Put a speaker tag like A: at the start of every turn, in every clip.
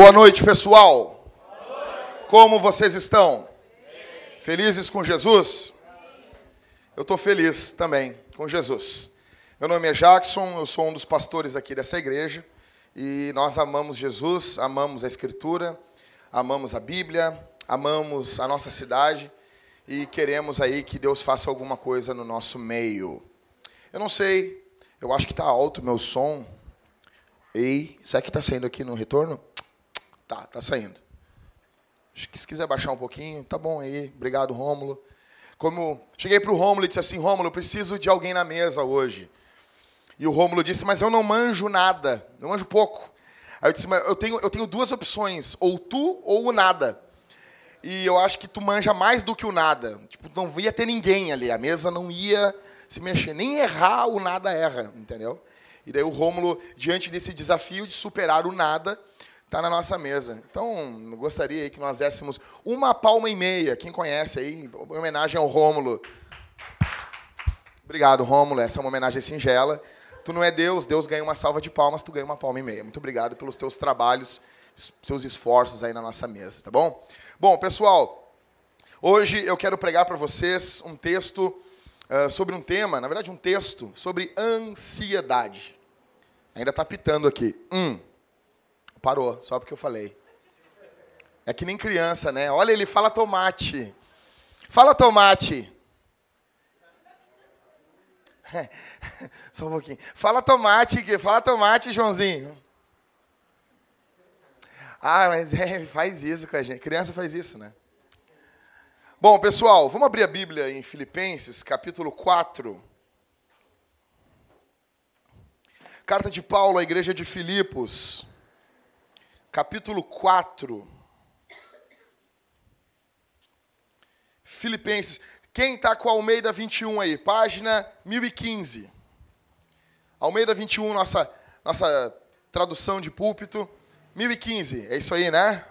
A: Boa noite, pessoal. Como vocês estão? Felizes com Jesus? Eu estou feliz também com Jesus. Meu nome é Jackson, eu sou um dos pastores aqui dessa igreja e nós amamos Jesus, amamos a Escritura, amamos a Bíblia, amamos a nossa cidade e queremos aí que Deus faça alguma coisa no nosso meio. Eu não sei, eu acho que está alto o meu som. Ei, será que está saindo aqui no retorno? Tá, tá saindo. Acho que se quiser baixar um pouquinho, tá bom aí. Obrigado, Rômulo. Como cheguei para o Rômulo e disse assim, Rômulo, preciso de alguém na mesa hoje. E o Rômulo disse, mas eu não manjo nada, eu manjo pouco. Aí eu disse, mas eu tenho, eu tenho duas opções, ou tu ou o nada. E eu acho que tu manja mais do que o nada. Tipo, não ia ter ninguém ali, a mesa não ia se mexer, nem errar o nada erra, entendeu? E daí o Rômulo, diante desse desafio de superar o nada, está na nossa mesa. Então, gostaria que nós dessemos uma palma e meia. Quem conhece aí, em homenagem ao Rômulo. Obrigado, Rômulo. Essa é uma homenagem singela. Tu não é Deus, Deus ganha uma salva de palmas, tu ganha uma palma e meia. Muito obrigado pelos teus trabalhos, seus esforços aí na nossa mesa, tá bom? Bom, pessoal, hoje eu quero pregar para vocês um texto uh, sobre um tema, na verdade um texto sobre ansiedade. Ainda está pitando aqui. Hum. Parou, só porque eu falei. É que nem criança, né? Olha, ele fala tomate. Fala tomate. Só um pouquinho. Fala tomate, fala tomate, Joãozinho. Ah, mas é, faz isso com a gente. Criança faz isso, né? Bom, pessoal, vamos abrir a Bíblia em Filipenses, capítulo 4. Carta de Paulo à igreja de Filipos capítulo 4. Filipenses. Quem está com a Almeida 21 aí? Página 1015. Almeida 21, nossa, nossa tradução de púlpito. 1015, é isso aí, né?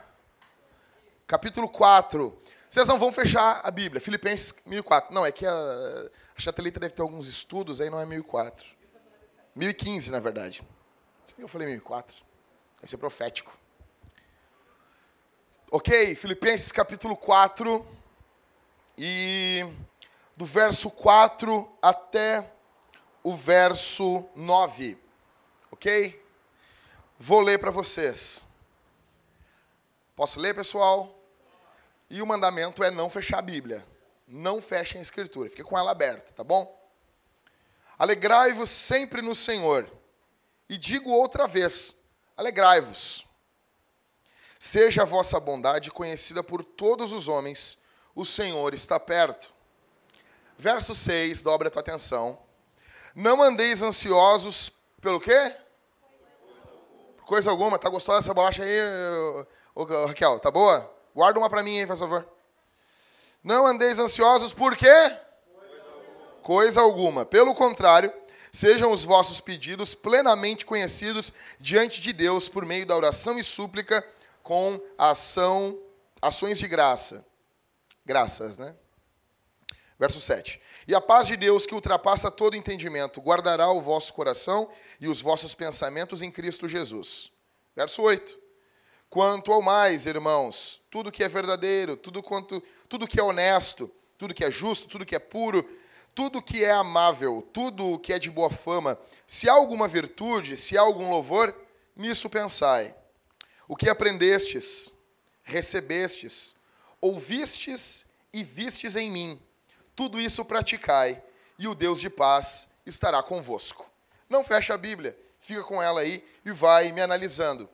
A: Capítulo 4. Vocês não vão fechar a Bíblia. Filipenses 1004. Não, é que a, a Chatelita deve ter alguns estudos, aí não é 1004. 1015, na verdade. Eu falei 1004. Deve ser profético. Ok? Filipenses capítulo 4, e do verso 4 até o verso 9. Ok? Vou ler para vocês. Posso ler, pessoal? E o mandamento é não fechar a Bíblia. Não fechem a Escritura. Fique com ela aberta, tá bom? Alegrai-vos sempre no Senhor. E digo outra vez: alegrai-vos. Seja a vossa bondade conhecida por todos os homens, o Senhor está perto. Verso 6, dobra a tua atenção. Não andeis ansiosos pelo quê? Coisa alguma. Tá gostosa essa bolacha aí, ô, Raquel? Tá boa? Guarda uma para mim aí, por favor. Não andeis ansiosos por quê? Coisa alguma. Pelo contrário, sejam os vossos pedidos plenamente conhecidos diante de Deus por meio da oração e súplica com ação, ações de graça. Graças, né? Verso 7. E a paz de Deus, que ultrapassa todo entendimento, guardará o vosso coração e os vossos pensamentos em Cristo Jesus. Verso 8. Quanto ao mais, irmãos, tudo que é verdadeiro, tudo quanto, tudo que é honesto, tudo que é justo, tudo que é puro, tudo que é amável, tudo que é de boa fama, se há alguma virtude, se há algum louvor, nisso pensai. O que aprendestes, recebestes, ouvistes e vistes em mim, tudo isso praticai, e o Deus de paz estará convosco. Não fecha a Bíblia, fica com ela aí e vai me analisando.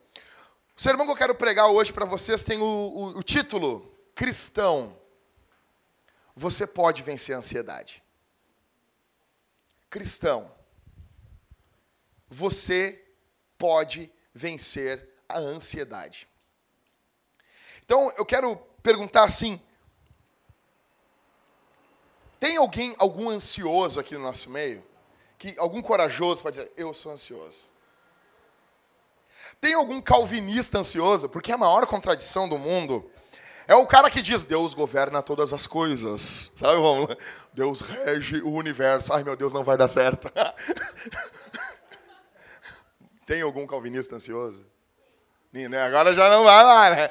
A: O sermão que eu quero pregar hoje para vocês tem o, o, o título Cristão. Você pode vencer a ansiedade. Cristão, você pode vencer a ansiedade. Então, eu quero perguntar assim: tem alguém, algum ansioso aqui no nosso meio? Que algum corajoso pode dizer, eu sou ansioso. Tem algum calvinista ansioso? Porque a maior contradição do mundo é o cara que diz, Deus governa todas as coisas. Sabe, vamos? Deus rege o universo. Ai, meu Deus, não vai dar certo. Tem algum calvinista ansioso? Né? Agora já não vai lá, né?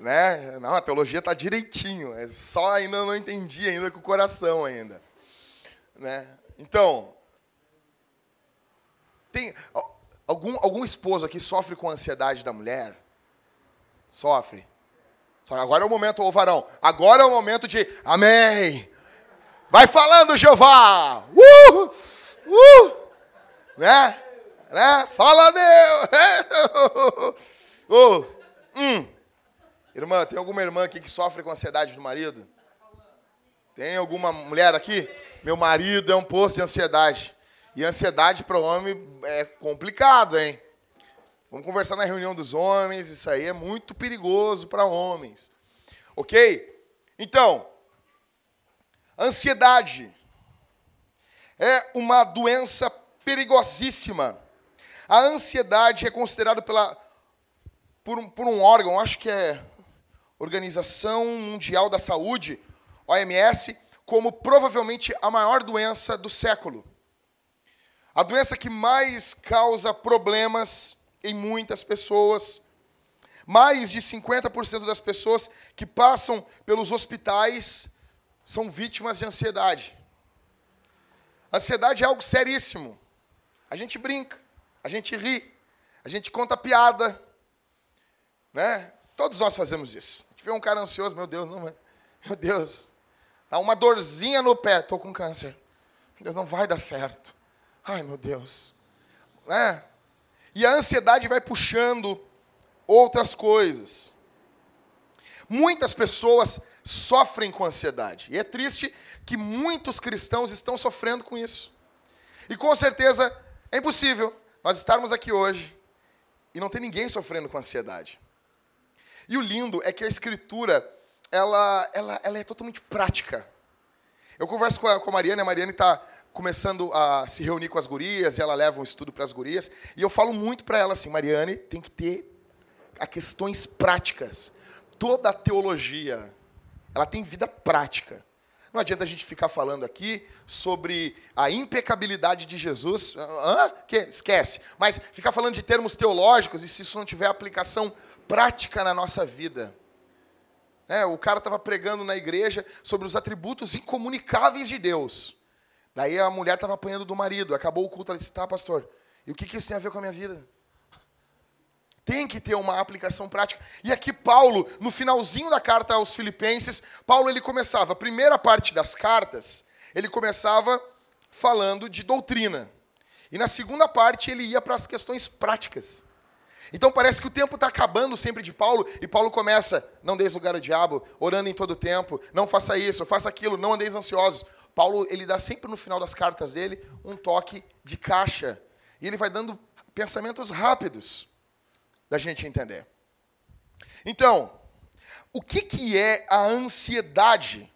A: né? Não, a teologia está direitinho. É só ainda não entendi ainda com o coração ainda. Né? Então, tem algum, algum esposo aqui sofre com a ansiedade da mulher? Sofre. Agora é o momento, ô varão. Agora é o momento de amém. Vai falando, Jeová. Uh! Uh! Né? Né? Fala Deus. oh. hum. Irmã, tem alguma irmã aqui que sofre com ansiedade do marido? Tem alguma mulher aqui? Meu marido é um posto de ansiedade. E ansiedade para o homem é complicado, hein? Vamos conversar na reunião dos homens, isso aí é muito perigoso para homens. Ok? Então, ansiedade é uma doença perigosíssima. A ansiedade é considerada pela, por, um, por um órgão, acho que é Organização Mundial da Saúde, OMS, como provavelmente a maior doença do século. A doença que mais causa problemas em muitas pessoas. Mais de 50% das pessoas que passam pelos hospitais são vítimas de ansiedade. Ansiedade é algo seríssimo. A gente brinca, a gente ri, a gente conta piada, né? Todos nós fazemos isso. A gente vê um cara ansioso, meu Deus, não, meu Deus, dá uma dorzinha no pé, estou com câncer. Meu Deus, não vai dar certo. Ai, meu Deus. Né? E a ansiedade vai puxando outras coisas. Muitas pessoas sofrem com ansiedade. E é triste que muitos cristãos estão sofrendo com isso. E com certeza é impossível nós estarmos aqui hoje e não ter ninguém sofrendo com ansiedade. E o lindo é que a escritura, ela, ela, ela é totalmente prática. Eu converso com a, com a Mariana, a Mariana está começando a se reunir com as gurias, e ela leva um estudo para as gurias, e eu falo muito para ela assim, Mariane, tem que ter a questões práticas. Toda a teologia, ela tem vida prática. Não adianta a gente ficar falando aqui sobre a impecabilidade de Jesus. Hã? Que? Esquece. Mas ficar falando de termos teológicos e se isso não tiver aplicação prática na nossa vida. É, o cara estava pregando na igreja sobre os atributos incomunicáveis de Deus. Daí a mulher estava apanhando do marido. Acabou o culto, ela disse, tá, pastor, e o que, que isso tem a ver com a minha vida? Tem que ter uma aplicação prática. E aqui Paulo, no finalzinho da carta aos filipenses, Paulo ele começava, a primeira parte das cartas, ele começava falando de doutrina. E na segunda parte ele ia para as questões práticas. Então parece que o tempo está acabando sempre de Paulo, e Paulo começa, não deis lugar ao diabo, orando em todo tempo, não faça isso, faça aquilo, não andeis ansiosos. Paulo ele dá sempre no final das cartas dele um toque de caixa. E ele vai dando pensamentos rápidos da gente entender. Então, o que, que é a ansiedade?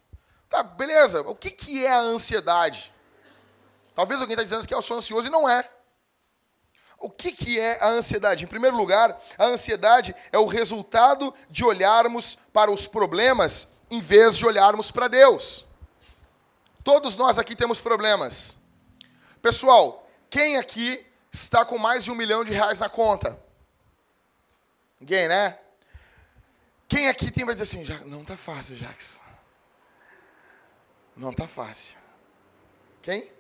A: Tá, beleza, o que, que é a ansiedade? Talvez alguém está dizendo que eu sou ansioso e não é. O que, que é a ansiedade? Em primeiro lugar, a ansiedade é o resultado de olharmos para os problemas em vez de olharmos para Deus. Todos nós aqui temos problemas. Pessoal, quem aqui está com mais de um milhão de reais na conta? Ninguém, né? Quem aqui tem vai dizer assim, não tá fácil, Jax. Não tá fácil. Quem?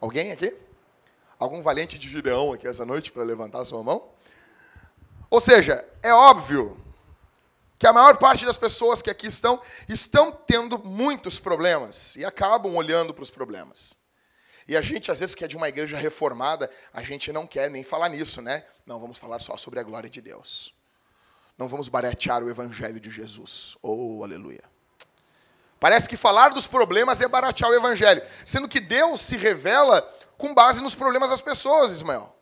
A: Alguém aqui? Algum valente de Gideão aqui essa noite para levantar a sua mão? Ou seja, é óbvio que a maior parte das pessoas que aqui estão estão tendo muitos problemas e acabam olhando para os problemas. E a gente, às vezes, que é de uma igreja reformada, a gente não quer nem falar nisso, né? Não, vamos falar só sobre a glória de Deus. Não vamos baratear o evangelho de Jesus. Oh, aleluia. Parece que falar dos problemas é baratear o evangelho, sendo que Deus se revela com base nos problemas das pessoas, Ismael.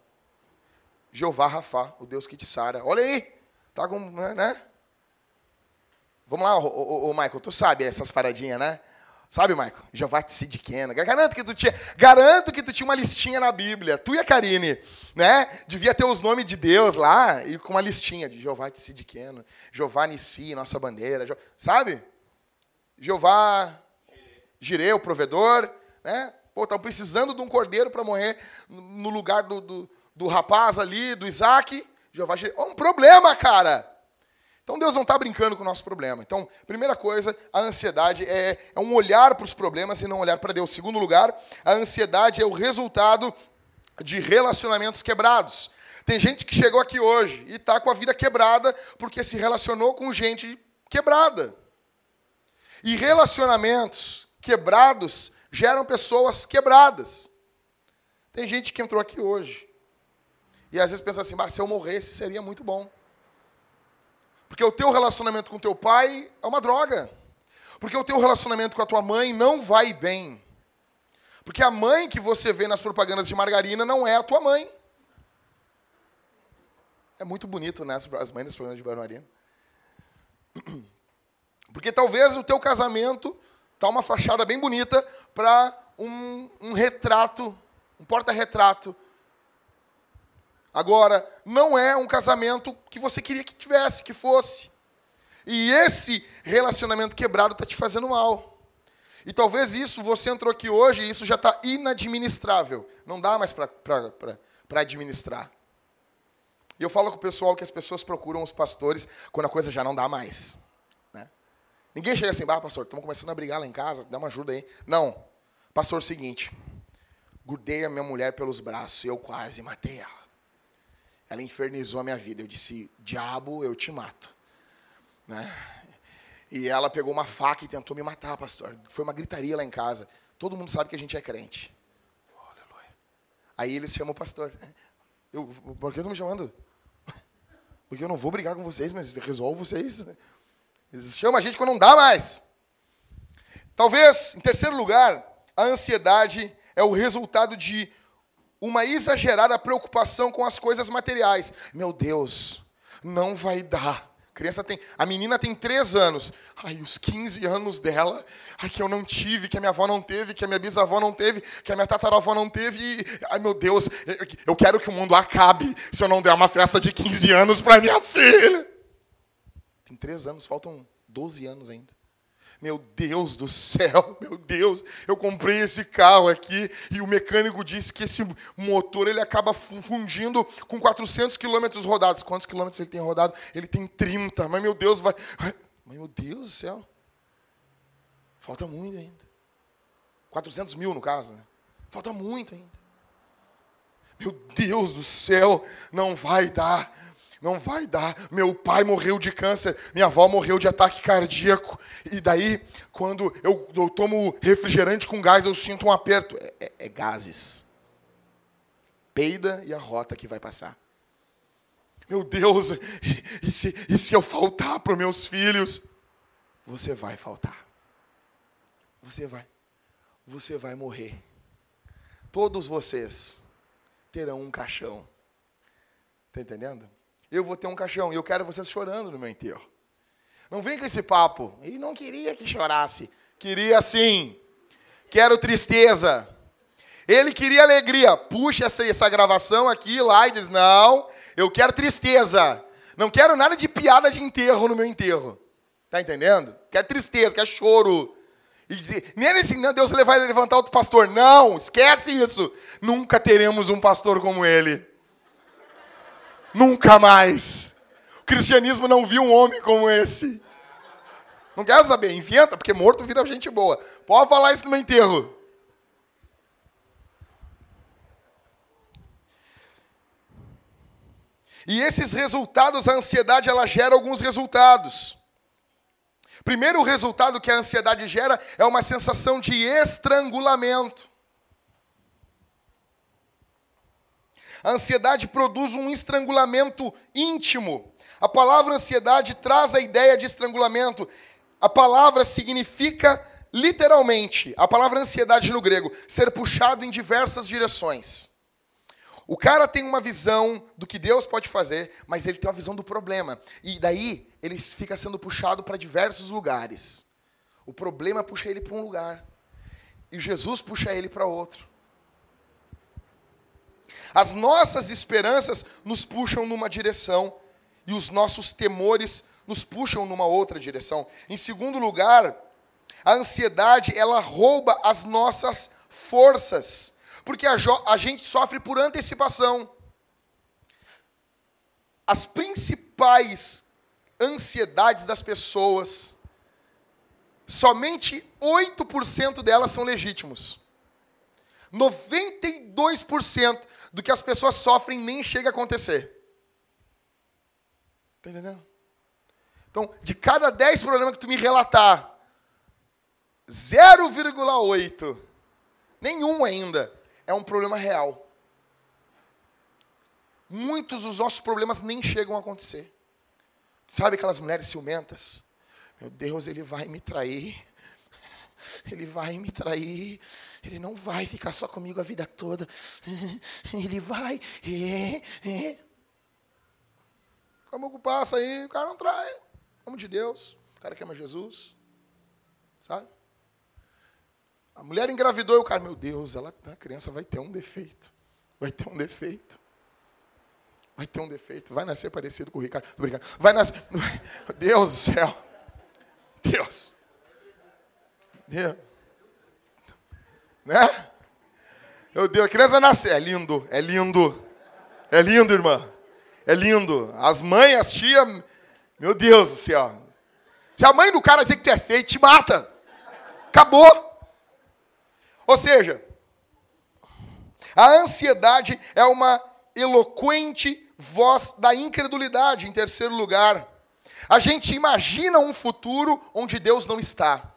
A: Jeová Rafa, o Deus que te sara. Olha aí, tá com, né? Vamos lá, ô, ô, ô, Michael, tu sabe essas paradinhas, né? Sabe, Michael? Jeová te Sidkena. Garanto que tu tinha, garanto que tu tinha uma listinha na Bíblia. Tu e a Karine, né? Devia ter os nomes de Deus lá e com uma listinha de Jeová te Sidkena, Jeová Nissi, nossa bandeira, sabe? Jeová Jireu, o provedor, né? Pô, estão precisando de um cordeiro para morrer no lugar do, do, do rapaz ali, do Isaac. Jeová Jireh. É um problema, cara. Então Deus não está brincando com o nosso problema. Então, primeira coisa, a ansiedade é, é um olhar para os problemas e não olhar para Deus. Segundo lugar, a ansiedade é o resultado de relacionamentos quebrados. Tem gente que chegou aqui hoje e está com a vida quebrada porque se relacionou com gente quebrada. E relacionamentos quebrados geram pessoas quebradas. Tem gente que entrou aqui hoje e às vezes pensa assim: se eu morresse seria muito bom. Porque o teu relacionamento com teu pai é uma droga. Porque o teu relacionamento com a tua mãe não vai bem. Porque a mãe que você vê nas propagandas de margarina não é a tua mãe. É muito bonito, né? As mães das propagandas de margarina. Porque talvez o teu casamento tá uma fachada bem bonita para um, um retrato, um porta-retrato. Agora, não é um casamento que você queria que tivesse, que fosse. E esse relacionamento quebrado está te fazendo mal. E talvez isso, você entrou aqui hoje e isso já está inadministrável. Não dá mais para administrar. E eu falo com o pessoal que as pessoas procuram os pastores quando a coisa já não dá mais. Ninguém chega assim, ah, pastor, estamos começando a brigar lá em casa, dá uma ajuda aí. Não. Pastor, é seguinte, grudei a minha mulher pelos braços e eu quase matei ela. Ela infernizou a minha vida. Eu disse, diabo, eu te mato. Né? E ela pegou uma faca e tentou me matar, pastor. Foi uma gritaria lá em casa. Todo mundo sabe que a gente é crente. Aleluia. Aí eles chamam o pastor. Eu, por que estão me chamando? Porque eu não vou brigar com vocês, mas resolvo vocês. Eles chamam a gente quando não dá mais. Talvez, em terceiro lugar, a ansiedade é o resultado de uma exagerada preocupação com as coisas materiais. Meu Deus, não vai dar. A criança tem, a menina tem três anos. Ai, os 15 anos dela, ai, que eu não tive, que a minha avó não teve, que a minha bisavó não teve, que a minha tataravó não teve. ai, meu Deus, eu quero que o mundo acabe se eu não der uma festa de 15 anos para minha filha. Tem três anos, faltam 12 anos ainda. Meu Deus do céu, meu Deus, eu comprei esse carro aqui e o mecânico disse que esse motor ele acaba fundindo com 400 quilômetros rodados. Quantos quilômetros ele tem rodado? Ele tem 30. Mas meu Deus, vai. Mas meu Deus do céu. Falta muito ainda. 400 mil no caso, né? Falta muito ainda. Meu Deus do céu, não vai dar. Não vai dar. Meu pai morreu de câncer, minha avó morreu de ataque cardíaco. E daí, quando eu, eu tomo refrigerante com gás, eu sinto um aperto. É, é, é gases. Peida e a rota que vai passar. Meu Deus, e, e, se, e se eu faltar para os meus filhos? Você vai faltar. Você vai. Você vai morrer. Todos vocês terão um caixão. Está entendendo? Eu vou ter um caixão. E eu quero vocês chorando no meu enterro. Não vem com esse papo. Ele não queria que chorasse. Queria sim. Quero tristeza. Ele queria alegria. Puxa essa, essa gravação aqui lá e diz: Não, eu quero tristeza. Não quero nada de piada de enterro no meu enterro. Tá entendendo? Quero tristeza, quero choro. E dizer, nem assim, não, Deus vai levantar outro pastor. Não, esquece isso. Nunca teremos um pastor como ele. Nunca mais. O cristianismo não viu um homem como esse. Não quero saber, inventa, porque morto vira gente boa. Pode falar isso no meu enterro. E esses resultados, a ansiedade, ela gera alguns resultados. Primeiro, resultado que a ansiedade gera é uma sensação de estrangulamento. A ansiedade produz um estrangulamento íntimo. A palavra ansiedade traz a ideia de estrangulamento. A palavra significa literalmente, a palavra ansiedade no grego, ser puxado em diversas direções. O cara tem uma visão do que Deus pode fazer, mas ele tem uma visão do problema. E daí ele fica sendo puxado para diversos lugares. O problema puxa ele para um lugar. E Jesus puxa ele para outro. As nossas esperanças nos puxam numa direção e os nossos temores nos puxam numa outra direção. Em segundo lugar, a ansiedade, ela rouba as nossas forças, porque a, a gente sofre por antecipação. as principais ansiedades das pessoas, somente 8% delas são legítimos. 92% do que as pessoas sofrem nem chega a acontecer. Está entendendo? Então, de cada 10 problemas que tu me relatar, 0,8, nenhum ainda, é um problema real. Muitos dos nossos problemas nem chegam a acontecer. Sabe aquelas mulheres ciumentas? Meu Deus, ele vai me trair. Ele vai me trair. Ele não vai ficar só comigo a vida toda. Ele vai. É, é. Como passa aí? O cara não trai. Amo de Deus. O cara que ama Jesus. Sabe? A mulher engravidou e o cara, meu Deus, ela, a criança vai ter um defeito. Vai ter um defeito. Vai ter um defeito. Vai nascer parecido com o Ricardo. Obrigado. Vai nascer. Deus do céu. Deus. Deus. Né? Meu Deus, a criança nasce. É lindo, é lindo. É lindo, irmã. É lindo. As mães, as tias, meu Deus do céu. Se a mãe do cara dizer que tu é feio, te mata. Acabou. Ou seja, a ansiedade é uma eloquente voz da incredulidade, em terceiro lugar. A gente imagina um futuro onde Deus não está.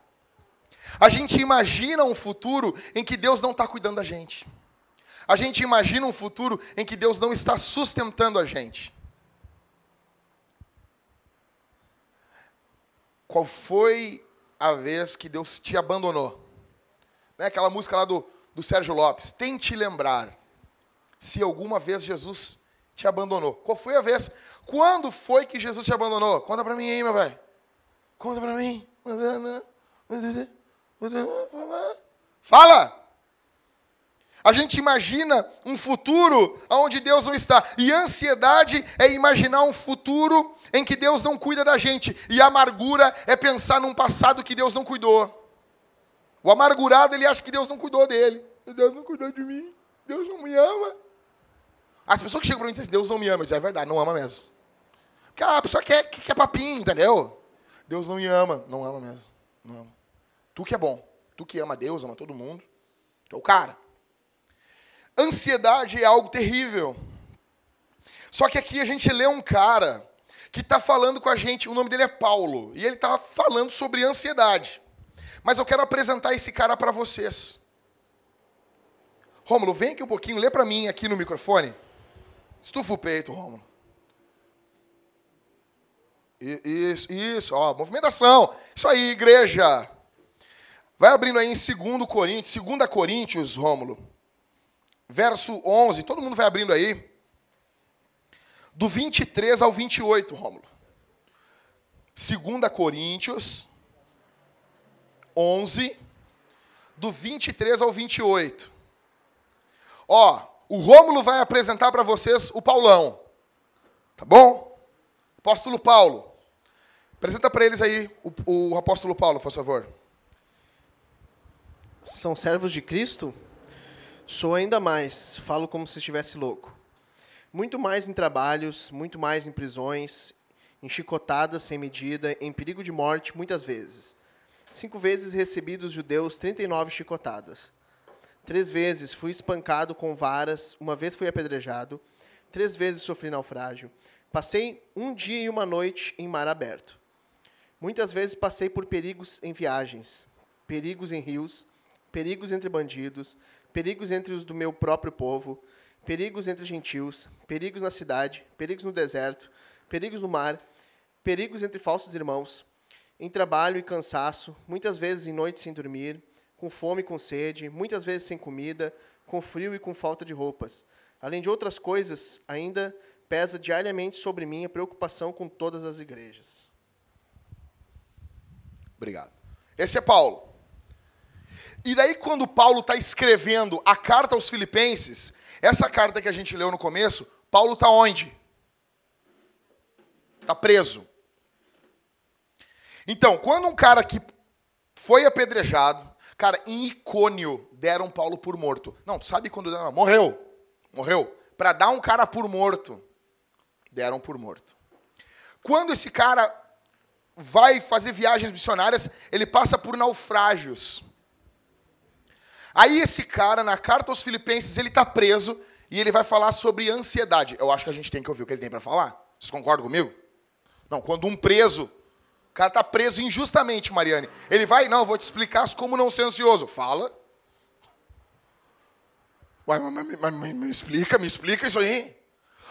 A: A gente imagina um futuro em que Deus não está cuidando da gente. A gente imagina um futuro em que Deus não está sustentando a gente. Qual foi a vez que Deus te abandonou? Né? Aquela música lá do, do Sérgio Lopes. Tente lembrar se alguma vez Jesus te abandonou. Qual foi a vez? Quando foi que Jesus te abandonou? Conta para mim aí, meu pai. Conta para mim. Fala! A gente imagina um futuro onde Deus não está. E ansiedade é imaginar um futuro em que Deus não cuida da gente. E amargura é pensar num passado que Deus não cuidou. O amargurado, ele acha que Deus não cuidou dele. Deus não cuidou de mim. Deus não me ama. As pessoas que chegam para mim e dizem, Deus não me ama. Eu digo, é verdade, não ama mesmo. Porque a pessoa quer, quer papinho, entendeu? Deus não me ama. Não ama mesmo. Não ama. Tu que é bom. Tu que ama Deus, ama todo mundo. Tu é o cara. Ansiedade é algo terrível. Só que aqui a gente lê um cara que está falando com a gente, o nome dele é Paulo, e ele está falando sobre ansiedade. Mas eu quero apresentar esse cara para vocês. Rômulo, vem aqui um pouquinho, lê para mim aqui no microfone. Estufa o peito, Rômulo. Isso, isso, ó, movimentação. Isso aí, igreja. Vai abrindo aí em 2 Coríntios, 2 Coríntios, Rômulo. Verso 11, todo mundo vai abrindo aí. Do 23 ao 28, Rômulo. 2 Coríntios 11, do 23 ao 28. Ó, o Rômulo vai apresentar para vocês o Paulão. Tá bom? Apóstolo Paulo. Apresenta para eles aí o, o apóstolo Paulo, por favor.
B: São servos de Cristo? Sou ainda mais, falo como se estivesse louco. Muito mais em trabalhos, muito mais em prisões, em chicotadas sem medida, em perigo de morte, muitas vezes. Cinco vezes recebi dos judeus 39 chicotadas. Três vezes fui espancado com varas, uma vez fui apedrejado, três vezes sofri naufrágio. Passei um dia e uma noite em mar aberto. Muitas vezes passei por perigos em viagens, perigos em rios, perigos entre bandidos, perigos entre os do meu próprio povo, perigos entre gentios, perigos na cidade, perigos no deserto, perigos no mar, perigos entre falsos irmãos, em trabalho e cansaço, muitas vezes em noites sem dormir, com fome e com sede, muitas vezes sem comida, com frio e com falta de roupas. Além de outras coisas, ainda pesa diariamente sobre mim a preocupação com todas as igrejas.
A: Obrigado. Esse é Paulo. E daí, quando Paulo está escrevendo a carta aos Filipenses, essa carta que a gente leu no começo, Paulo está onde? Está preso. Então, quando um cara que foi apedrejado, cara, em Icônio deram Paulo por morto. Não, sabe quando deram? Morreu. Morreu. Para dar um cara por morto. deram por morto. Quando esse cara vai fazer viagens missionárias, ele passa por naufrágios. Aí esse cara, na carta aos filipenses, ele está preso e ele vai falar sobre ansiedade. Eu acho que a gente tem que ouvir o que ele tem para falar. Vocês concordam comigo? Não, quando um preso, o cara está preso injustamente, Mariane. Ele vai, não, vou te explicar como não ser ansioso. Fala. Mas, mas, mas, mas me explica, me explica isso aí.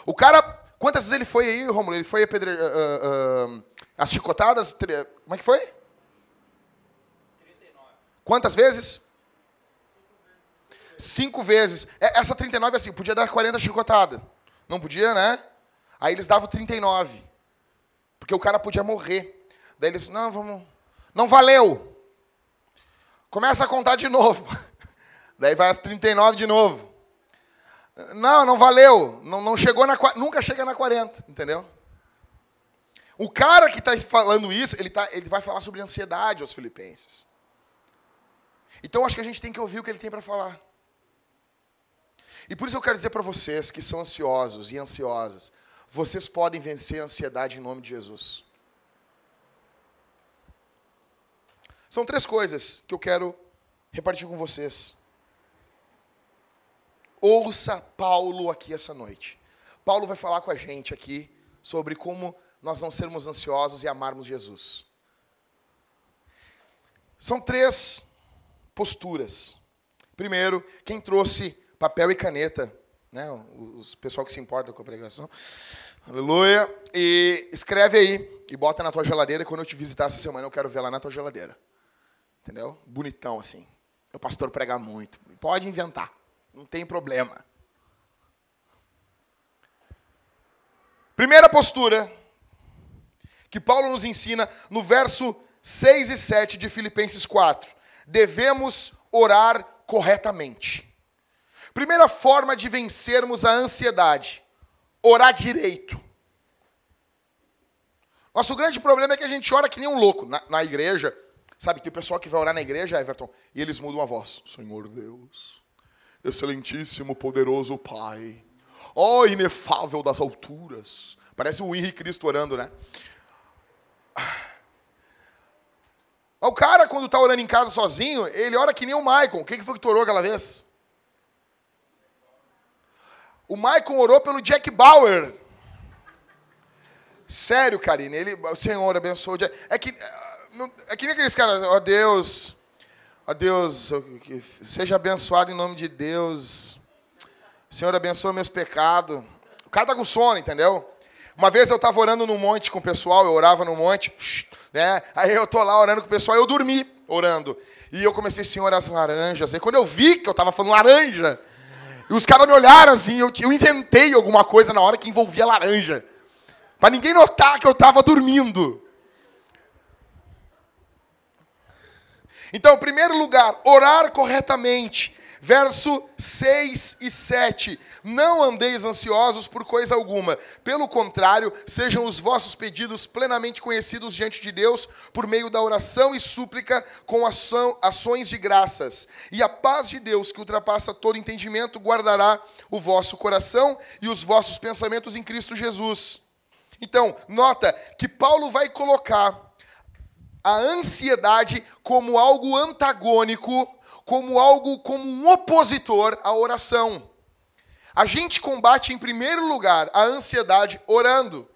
A: O cara, quantas vezes ele foi aí, Romulo? Ele foi a pedre... Uh, uh, as chicotadas, como é que foi? 39. Quantas vezes? Cinco vezes. É, essa 39 assim, podia dar 40 chicotadas. Não podia, né? Aí eles davam 39. Porque o cara podia morrer. Daí eles, não, vamos. Não valeu. Começa a contar de novo. Daí vai as 39 de novo. Não, não valeu. Não, não chegou na nunca chega na 40, entendeu? O cara que está falando isso, ele, tá, ele vai falar sobre ansiedade aos filipenses. Então acho que a gente tem que ouvir o que ele tem para falar. E por isso eu quero dizer para vocês que são ansiosos e ansiosas, vocês podem vencer a ansiedade em nome de Jesus. São três coisas que eu quero repartir com vocês. Ouça Paulo aqui essa noite. Paulo vai falar com a gente aqui sobre como nós não sermos ansiosos e amarmos Jesus. São três posturas. Primeiro, quem trouxe papel e caneta, né? Os pessoal que se importa com a pregação. Aleluia. E escreve aí e bota na tua geladeira. Quando eu te visitar essa semana, eu quero ver lá na tua geladeira. Entendeu? Bonitão assim. O pastor prega muito. Pode inventar. Não tem problema. Primeira postura que Paulo nos ensina no verso 6 e 7 de Filipenses 4. Devemos orar corretamente. Primeira forma de vencermos a ansiedade: orar direito. Nosso grande problema é que a gente ora que nem um louco na, na igreja. Sabe, tem o pessoal que vai orar na igreja, Everton, e eles mudam a voz. Senhor Deus, excelentíssimo, poderoso Pai, ó oh, inefável das alturas. Parece o Henrique Cristo orando, né? O cara, quando está orando em casa sozinho, ele ora que nem o Maicon. O que foi que tu orou aquela vez? O Maicon orou pelo Jack Bauer. Sério, Karine. Ele, o Senhor abençoe o Jack. É que, é que nem aqueles caras, ó oh, Deus, ó oh, Deus, seja abençoado em nome de Deus. Senhor abençoe meus pecados. O cara tá com sono, entendeu? Uma vez eu estava orando no monte com o pessoal, eu orava no monte, né? Aí eu tô lá orando com o pessoal, eu dormi orando. E eu comecei, Senhor, as laranjas. Aí quando eu vi que eu estava falando laranja, e os caras me olharam assim, eu, eu inventei alguma coisa na hora que envolvia laranja. Para ninguém notar que eu estava dormindo. Então, em primeiro lugar, orar corretamente. Verso 6 e 7. Não andeis ansiosos por coisa alguma. Pelo contrário, sejam os vossos pedidos plenamente conhecidos diante de Deus por meio da oração e súplica com ação, ações de graças. E a paz de Deus, que ultrapassa todo entendimento, guardará o vosso coração e os vossos pensamentos em Cristo Jesus. Então, nota que Paulo vai colocar a ansiedade como algo antagônico, como algo como um opositor à oração. A gente combate, em primeiro lugar, a ansiedade orando.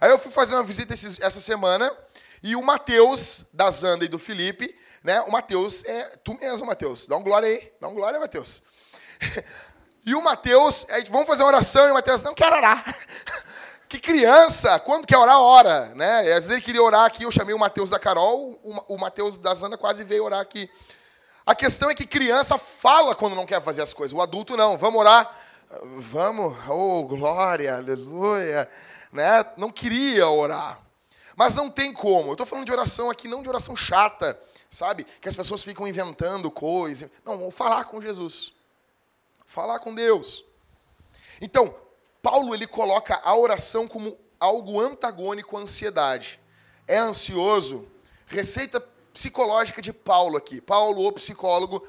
A: Aí eu fui fazer uma visita essa semana e o Mateus, da Zanda e do Felipe, né? O Mateus é tu mesmo, Mateus. Dá um glória aí. Dá um glória, Mateus. e o Mateus, vamos fazer uma oração e o Mateus, não quero orar. Que criança, quando quer orar, ora. Né? Às vezes ele queria orar aqui, eu chamei o Mateus da Carol, o Mateus da Zanda quase veio orar aqui. A questão é que criança fala quando não quer fazer as coisas, o adulto não. Vamos orar? Vamos, oh glória, aleluia, né? Não queria orar, mas não tem como. Eu estou falando de oração aqui, não de oração chata, sabe? Que as pessoas ficam inventando coisas. Não, vamos falar com Jesus, falar com Deus. Então, Paulo ele coloca a oração como algo antagônico à ansiedade. É ansioso? Receita psicológica de Paulo aqui. Paulo, o psicólogo.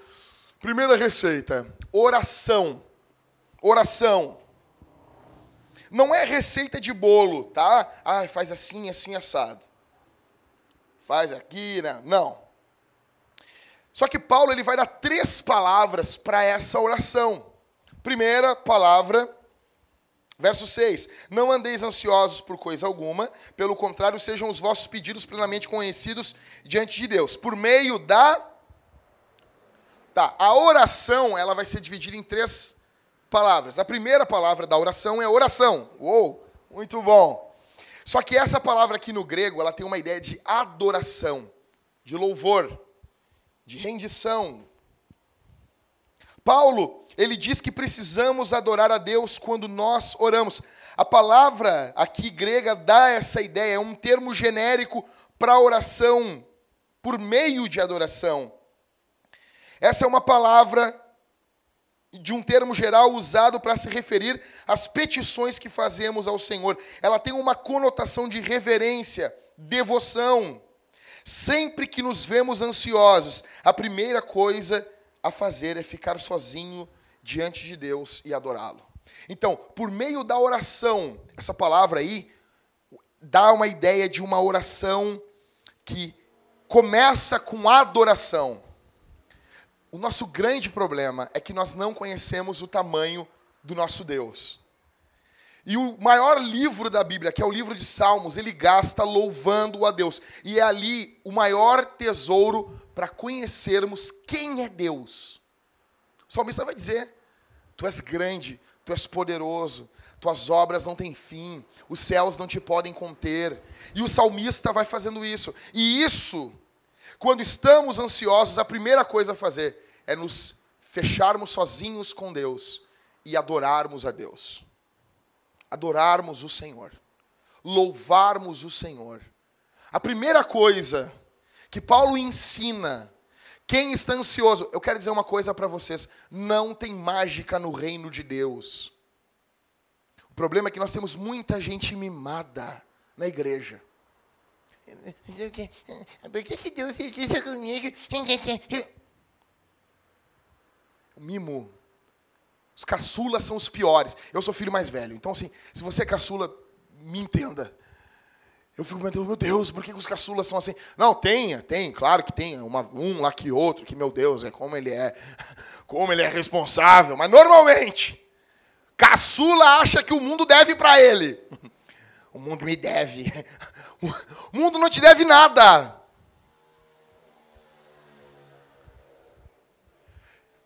A: Primeira receita: oração. Oração. Não é receita de bolo, tá? Ah, faz assim, assim, assado. Faz aqui, né? Não. Só que Paulo ele vai dar três palavras para essa oração. Primeira palavra, verso 6. Não andeis ansiosos por coisa alguma, pelo contrário, sejam os vossos pedidos plenamente conhecidos diante de Deus, por meio da Tá, a oração, ela vai ser dividida em três palavras. A primeira palavra da oração é oração. Uou, muito bom. Só que essa palavra aqui no grego, ela tem uma ideia de adoração, de louvor, de rendição. Paulo, ele diz que precisamos adorar a Deus quando nós oramos. A palavra aqui grega dá essa ideia, é um termo genérico para oração por meio de adoração. Essa é uma palavra de um termo geral usado para se referir às petições que fazemos ao Senhor. Ela tem uma conotação de reverência, devoção. Sempre que nos vemos ansiosos, a primeira coisa a fazer é ficar sozinho diante de Deus e adorá-lo. Então, por meio da oração, essa palavra aí dá uma ideia de uma oração que começa com adoração. O nosso grande problema é que nós não conhecemos o tamanho do nosso Deus. E o maior livro da Bíblia, que é o livro de Salmos, ele gasta louvando a Deus. E é ali o maior tesouro para conhecermos quem é Deus. O salmista vai dizer: Tu és grande, tu és poderoso, tuas obras não têm fim, os céus não te podem conter. E o salmista vai fazendo isso. E isso quando estamos ansiosos, a primeira coisa a fazer é nos fecharmos sozinhos com Deus e adorarmos a Deus. Adorarmos o Senhor. Louvarmos o Senhor. A primeira coisa que Paulo ensina quem está ansioso, eu quero dizer uma coisa para vocês: não tem mágica no reino de Deus. O problema é que nós temos muita gente mimada na igreja. Por que, que Deus fez isso comigo? Mimo. Os caçulas são os piores. Eu sou filho mais velho. Então, assim, se você é caçula, me entenda. Eu fico, meu Deus, por que os caçulas são assim? Não, tenha, tem, claro que tem. Uma, um lá que outro, que, meu Deus, é como ele é. Como ele é responsável. Mas, normalmente, caçula acha que o mundo deve para ele. O mundo me deve. O mundo não te deve nada.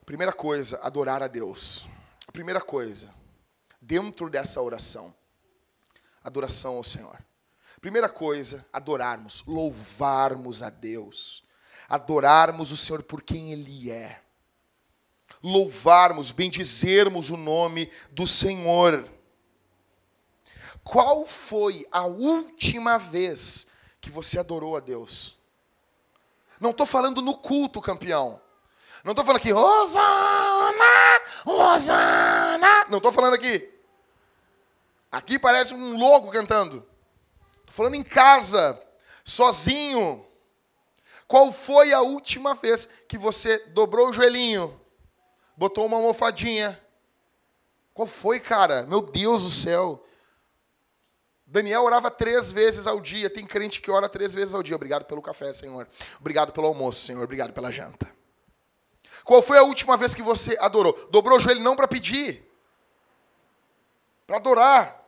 A: Primeira coisa, adorar a Deus. Primeira coisa, dentro dessa oração, adoração ao Senhor. Primeira coisa, adorarmos, louvarmos a Deus. Adorarmos o Senhor por quem Ele é. Louvarmos, bendizermos o nome do Senhor. Qual foi a última vez que você adorou a Deus? Não estou falando no culto, campeão. Não estou falando aqui, Osana, Osana. Não estou falando aqui. Aqui parece um louco cantando. Estou falando em casa, sozinho. Qual foi a última vez que você dobrou o joelhinho, botou uma almofadinha? Qual foi, cara? Meu Deus do céu. Daniel orava três vezes ao dia. Tem crente que ora três vezes ao dia. Obrigado pelo café, Senhor. Obrigado pelo almoço, Senhor. Obrigado pela janta. Qual foi a última vez que você adorou? Dobrou o joelho não para pedir, para adorar.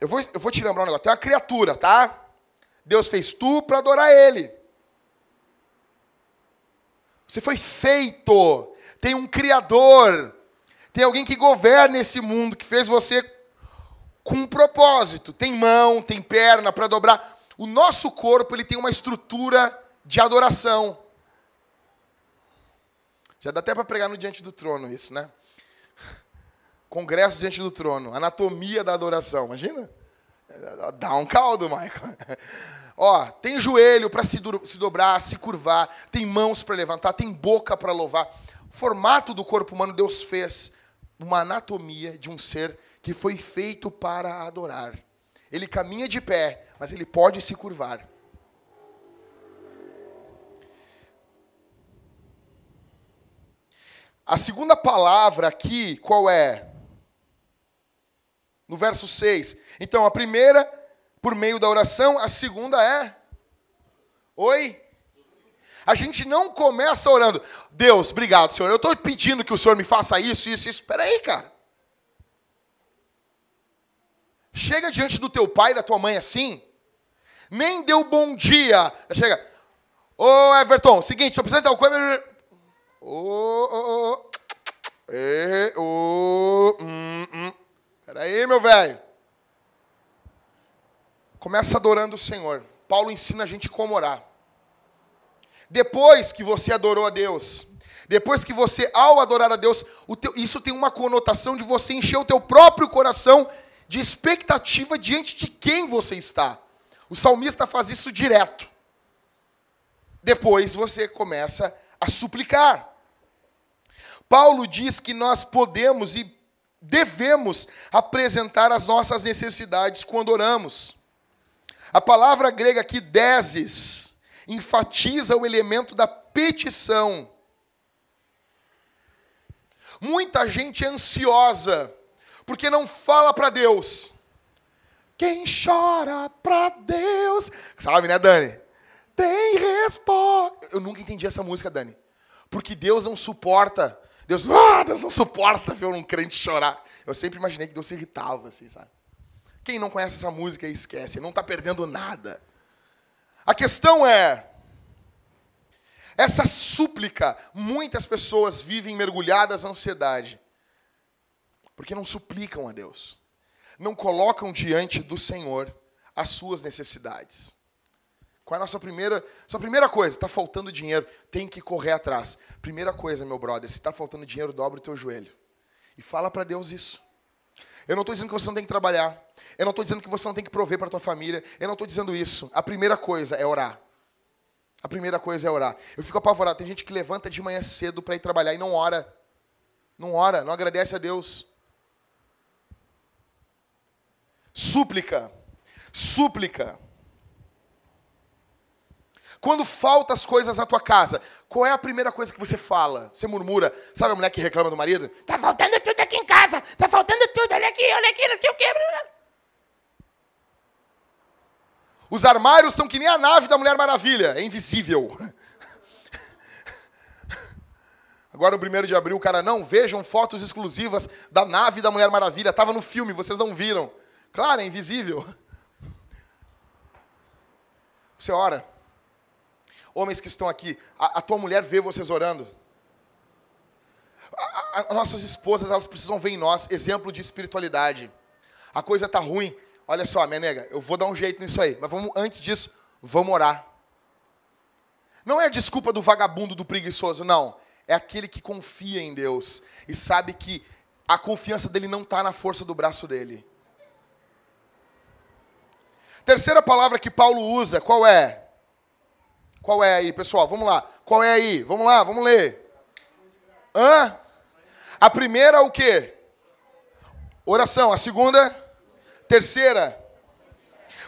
A: Eu vou, eu vou te lembrar um negócio. Tem uma criatura, tá? Deus fez tu para adorar Ele. Você foi feito. Tem um Criador. Tem alguém que governa esse mundo, que fez você com um propósito. Tem mão, tem perna para dobrar. O nosso corpo ele tem uma estrutura de adoração. Já dá até para pregar no diante do trono isso, né? Congresso diante do trono, anatomia da adoração, imagina? Dá um caldo, Michael. Ó, tem joelho para se, se dobrar, se curvar, tem mãos para levantar, tem boca para louvar. O formato do corpo humano Deus fez uma anatomia de um ser que foi feito para adorar. Ele caminha de pé, mas ele pode se curvar. A segunda palavra aqui, qual é? No verso 6. Então, a primeira, por meio da oração, a segunda é. Oi? A gente não começa orando, Deus, obrigado, Senhor. Eu estou pedindo que o Senhor me faça isso, isso, isso. Espera aí, cara. Chega diante do teu pai e da tua mãe assim, nem deu bom dia. Chega, ô Everton, seguinte, estou precisando de tal coisa. Ô, ô, ô, ô, hum. Peraí, meu velho. Começa adorando o Senhor. Paulo ensina a gente como orar. Depois que você adorou a Deus, depois que você, ao adorar a Deus, teu, isso tem uma conotação de você encher o teu próprio coração de expectativa diante de quem você está. O salmista faz isso direto. Depois você começa a suplicar. Paulo diz que nós podemos e devemos apresentar as nossas necessidades quando oramos. A palavra grega aqui, deses, enfatiza o elemento da petição. Muita gente é ansiosa porque não fala para Deus. Quem chora para Deus, sabe, né, Dani? Tem resposta. Eu nunca entendi essa música, Dani. Porque Deus não suporta. Deus, ah, Deus não suporta ver um crente chorar. Eu sempre imaginei que Deus se irritava, assim, sabe? Quem não conhece essa música esquece, não está perdendo nada. A questão é, essa súplica, muitas pessoas vivem mergulhadas na ansiedade. Porque não suplicam a Deus. Não colocam diante do Senhor as suas necessidades. Qual é a nossa primeira, sua primeira coisa? Está faltando dinheiro, tem que correr atrás. Primeira coisa, meu brother, se está faltando dinheiro, dobra o teu joelho. E fala para Deus isso. Eu não estou dizendo que você não tem que trabalhar. Eu não estou dizendo que você não tem que prover para tua família. Eu não estou dizendo isso. A primeira coisa é orar. A primeira coisa é orar. Eu fico apavorado. Tem gente que levanta de manhã cedo para ir trabalhar e não ora. Não ora, não agradece a Deus. Súplica. Súplica. Quando faltam as coisas na tua casa, qual é a primeira coisa que você fala? Você murmura. Sabe a mulher que reclama do marido?
C: Tá faltando tudo aqui em casa. Tá faltando tudo. Olha aqui, olha aqui, não sei o quê.
A: Os armários estão que nem a nave da Mulher Maravilha. É invisível. Agora, no primeiro de abril, o cara, não, vejam fotos exclusivas da nave da Mulher Maravilha. Estava no filme, vocês não viram. Claro, é invisível. Você ora. Homens que estão aqui, a, a tua mulher vê vocês orando. As nossas esposas, elas precisam ver em nós exemplo de espiritualidade. A coisa tá ruim. Olha só, minha nega, eu vou dar um jeito nisso aí. Mas vamos, antes disso, vamos orar. Não é a desculpa do vagabundo, do preguiçoso, não. É aquele que confia em Deus e sabe que a confiança dele não está na força do braço dele. Terceira palavra que Paulo usa, qual é? Qual é aí, pessoal? Vamos lá. Qual é aí? Vamos lá, vamos ler. Hã? A primeira, o quê? Oração. A segunda? Terceira.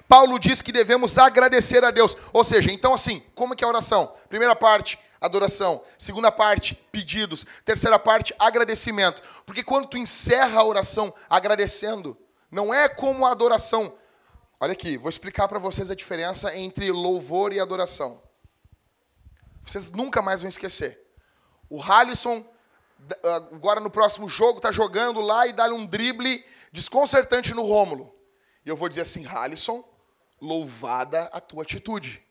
A: Paulo diz que devemos agradecer a Deus. Ou seja, então assim, como que é a oração? Primeira parte, adoração. Segunda parte, pedidos. Terceira parte, agradecimento. Porque quando tu encerra a oração agradecendo, não é como a adoração Olha aqui, vou explicar para vocês a diferença entre louvor e adoração. Vocês nunca mais vão esquecer. O Halisson, agora no próximo jogo, está jogando lá e dá um drible desconcertante no Rômulo. E eu vou dizer assim, Halisson, louvada a tua atitude.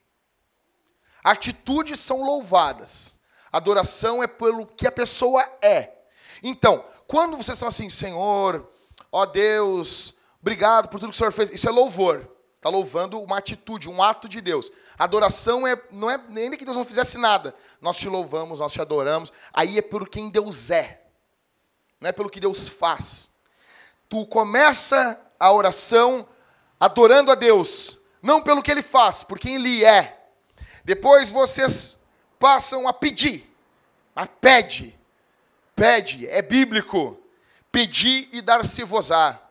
A: Atitudes são louvadas. Adoração é pelo que a pessoa é. Então, quando vocês estão assim, Senhor, ó Deus, Obrigado por tudo que o Senhor fez. Isso é louvor. Está louvando uma atitude, um ato de Deus. Adoração é, não é nem que Deus não fizesse nada. Nós te louvamos, nós te adoramos. Aí é por quem Deus é. Não é pelo que Deus faz. Tu começa a oração adorando a Deus, não pelo que Ele faz, por quem Ele é. Depois vocês passam a pedir. A pede. Pede, é bíblico. Pedir e dar-se-vos-á.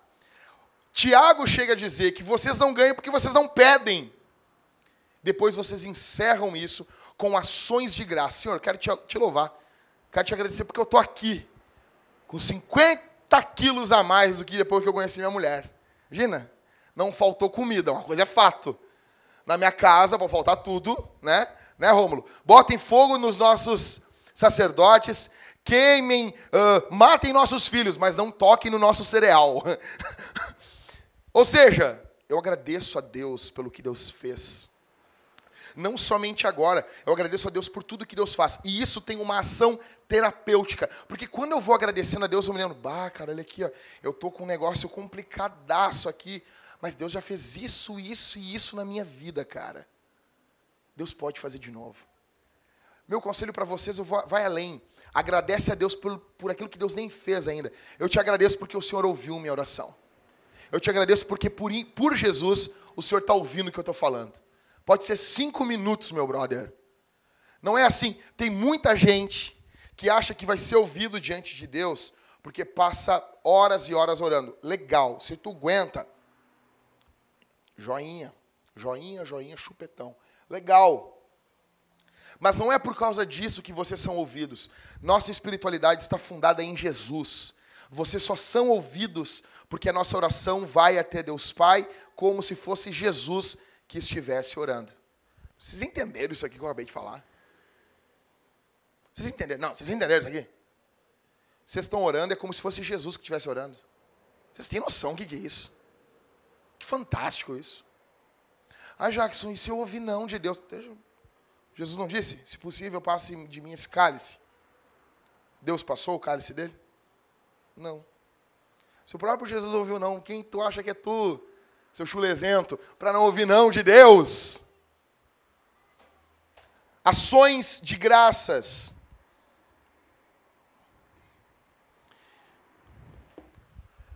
A: Tiago chega a dizer que vocês não ganham porque vocês não pedem. Depois vocês encerram isso com ações de graça. Senhor, quero te, te louvar. Quero te agradecer porque eu estou aqui com 50 30 quilos a mais do que depois que eu conheci minha mulher. Imagina, não faltou comida, uma coisa é fato. Na minha casa, vai faltar tudo, né? Né, Rômulo? Botem fogo nos nossos sacerdotes, queimem, uh, matem nossos filhos, mas não toquem no nosso cereal. Ou seja, eu agradeço a Deus pelo que Deus fez. Não somente agora, eu agradeço a Deus por tudo que Deus faz. E isso tem uma ação terapêutica. Porque quando eu vou agradecendo a Deus, eu me lembro, bah, cara, olha aqui, ó, eu tô com um negócio complicadaço aqui. Mas Deus já fez isso, isso e isso na minha vida, cara. Deus pode fazer de novo. Meu conselho para vocês, vou, vai além. Agradece a Deus por, por aquilo que Deus nem fez ainda. Eu te agradeço porque o Senhor ouviu minha oração. Eu te agradeço porque por, por Jesus o Senhor está ouvindo o que eu estou falando. Pode ser cinco minutos, meu brother. Não é assim. Tem muita gente que acha que vai ser ouvido diante de Deus porque passa horas e horas orando. Legal. Se tu aguenta, joinha, joinha, joinha, chupetão. Legal. Mas não é por causa disso que vocês são ouvidos. Nossa espiritualidade está fundada em Jesus. Vocês só são ouvidos porque a nossa oração vai até Deus Pai como se fosse Jesus que estivesse orando. Vocês entenderam isso aqui que eu acabei de falar? Vocês entenderam? Não, vocês entenderam isso aqui? Vocês estão orando, é como se fosse Jesus que estivesse orando. Vocês têm noção do que é isso? Que fantástico isso. Ah, Jackson, e se eu ouvir não de Deus? Jesus não disse, se possível, passe de mim esse cálice. Deus passou o cálice dele? Não. Se o próprio Jesus ouviu não, quem tu acha que é tu, seu chulezento, para não ouvir não de Deus? Ações de graças.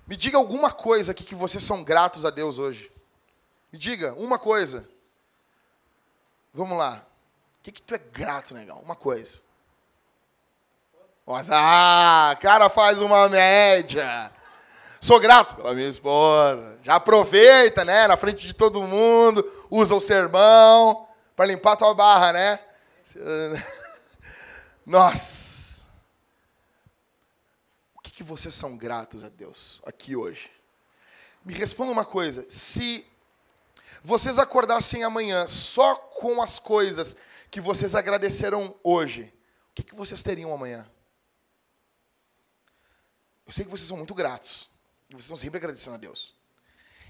A: Me diga alguma coisa aqui que vocês são gratos a Deus hoje. Me diga uma coisa. Vamos lá. O que, que tu é grato, negão? Uma coisa. Ah, cara faz uma média. Sou grato pela minha esposa. Já aproveita, né? Na frente de todo mundo. Usa o sermão para limpar a tua barra, né? Nossa. O que, que vocês são gratos a Deus aqui hoje? Me responda uma coisa. Se vocês acordassem amanhã só com as coisas que vocês agradeceram hoje, o que, que vocês teriam amanhã? Eu sei que vocês são muito gratos. E vocês estão sempre agradecendo a Deus.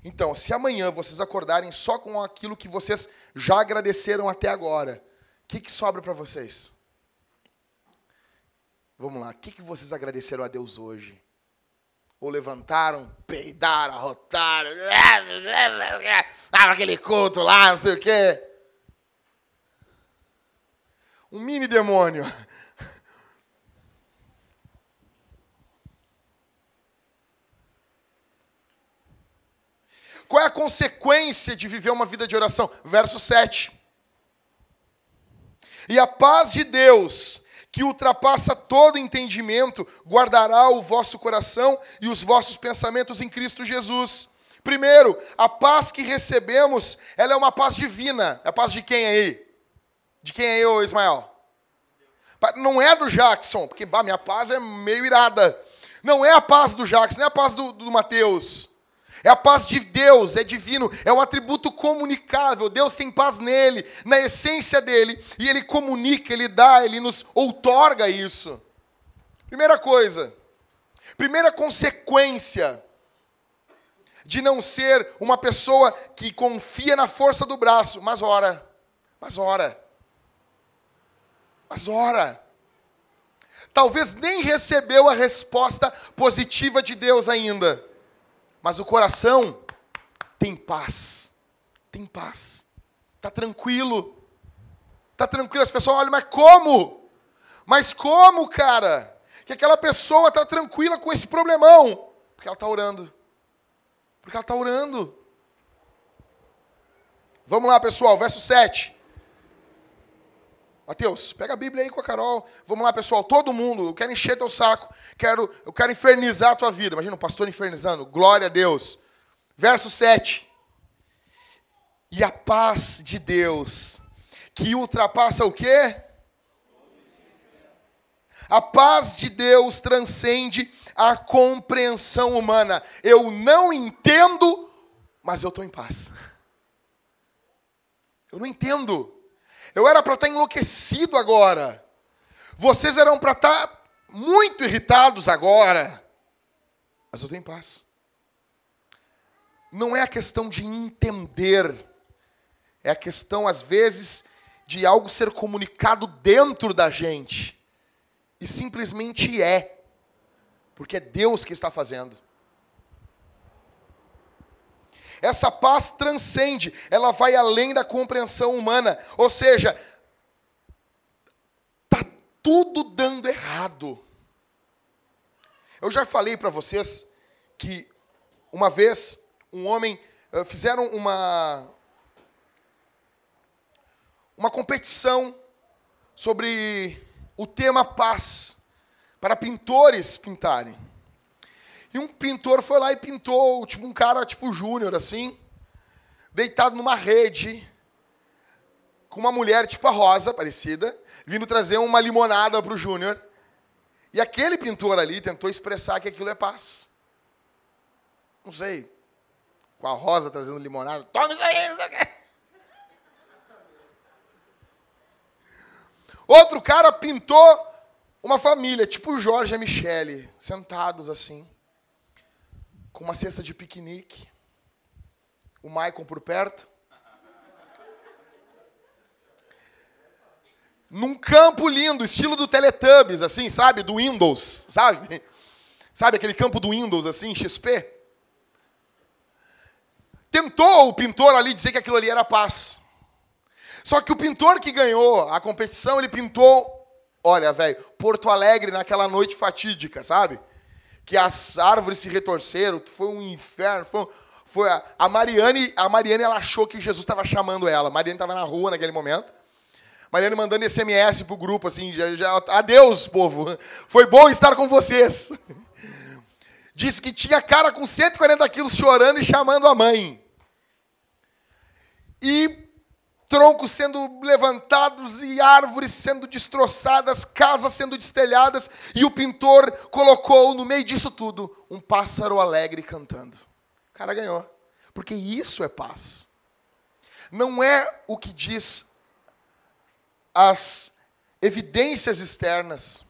A: Então, se amanhã vocês acordarem só com aquilo que vocês já agradeceram até agora, o que, que sobra para vocês? Vamos lá, o que, que vocês agradeceram a Deus hoje? Ou levantaram, peidaram, arrotaram, ah, aquele culto lá, não sei o quê. Um mini demônio. Qual é a consequência de viver uma vida de oração? Verso 7. E a paz de Deus, que ultrapassa todo entendimento, guardará o vosso coração e os vossos pensamentos em Cristo Jesus. Primeiro, a paz que recebemos, ela é uma paz divina. É a paz de quem aí? De quem é eu, Ismael? Não é do Jackson, porque bah, minha paz é meio irada. Não é a paz do Jackson, não é a paz do, do Mateus. É a paz de Deus, é divino, é um atributo comunicável. Deus tem paz nele, na essência dele, e ele comunica, ele dá, ele nos outorga isso. Primeira coisa, primeira consequência de não ser uma pessoa que confia na força do braço, mas ora, mas ora, mas ora. Talvez nem recebeu a resposta positiva de Deus ainda mas o coração tem paz. Tem paz. Está tranquilo. Está tranquilo. As pessoas olham, mas como? Mas como, cara? Que aquela pessoa está tranquila com esse problemão? Porque ela está orando. Porque ela está orando. Vamos lá, pessoal, verso 7. Mateus, pega a Bíblia aí com a Carol. Vamos lá, pessoal, todo mundo. Eu quero encher teu saco. Quero, eu quero infernizar a tua vida. Imagina um pastor infernizando. Glória a Deus. Verso 7. E a paz de Deus, que ultrapassa o quê? A paz de Deus transcende a compreensão humana. Eu não entendo, mas eu estou em paz. Eu não entendo. Eu era para estar enlouquecido agora. Vocês eram para estar muito irritados agora. Mas eu em paz. Não é a questão de entender. É a questão, às vezes, de algo ser comunicado dentro da gente. E simplesmente é. Porque é Deus que está fazendo. Essa paz transcende, ela vai além da compreensão humana. Ou seja, tá tudo dando errado. Eu já falei para vocês que uma vez um homem eh, fizeram uma uma competição sobre o tema paz para pintores pintarem. E um pintor foi lá e pintou, tipo, um cara, tipo, júnior, assim, deitado numa rede, com uma mulher, tipo a Rosa, parecida, vindo trazer uma limonada para o júnior. E aquele pintor ali tentou expressar que aquilo é paz. Não sei, com a Rosa trazendo limonada. Toma isso aí, isso aqui. Outro cara pintou uma família, tipo Jorge e Michele, sentados assim com uma cesta de piquenique, o Maicon por perto. Num campo lindo, estilo do Teletubbies, assim, sabe? Do Windows, sabe? Sabe aquele campo do Windows, assim, XP? Tentou o pintor ali dizer que aquilo ali era paz. Só que o pintor que ganhou a competição, ele pintou, olha, velho, Porto Alegre naquela noite fatídica, sabe? Que as árvores se retorceram, foi um inferno, foi, foi a, a, Mariane, a Mariane ela achou que Jesus estava chamando ela. Mariane estava na rua naquele momento. Mariane mandando SMS pro grupo assim, já, já, adeus, povo. Foi bom estar com vocês. Disse que tinha cara com 140 quilos chorando e chamando a mãe. E troncos sendo levantados e árvores sendo destroçadas, casas sendo destelhadas, e o pintor colocou no meio disso tudo um pássaro alegre cantando. O cara ganhou. Porque isso é paz. Não é o que diz as evidências externas.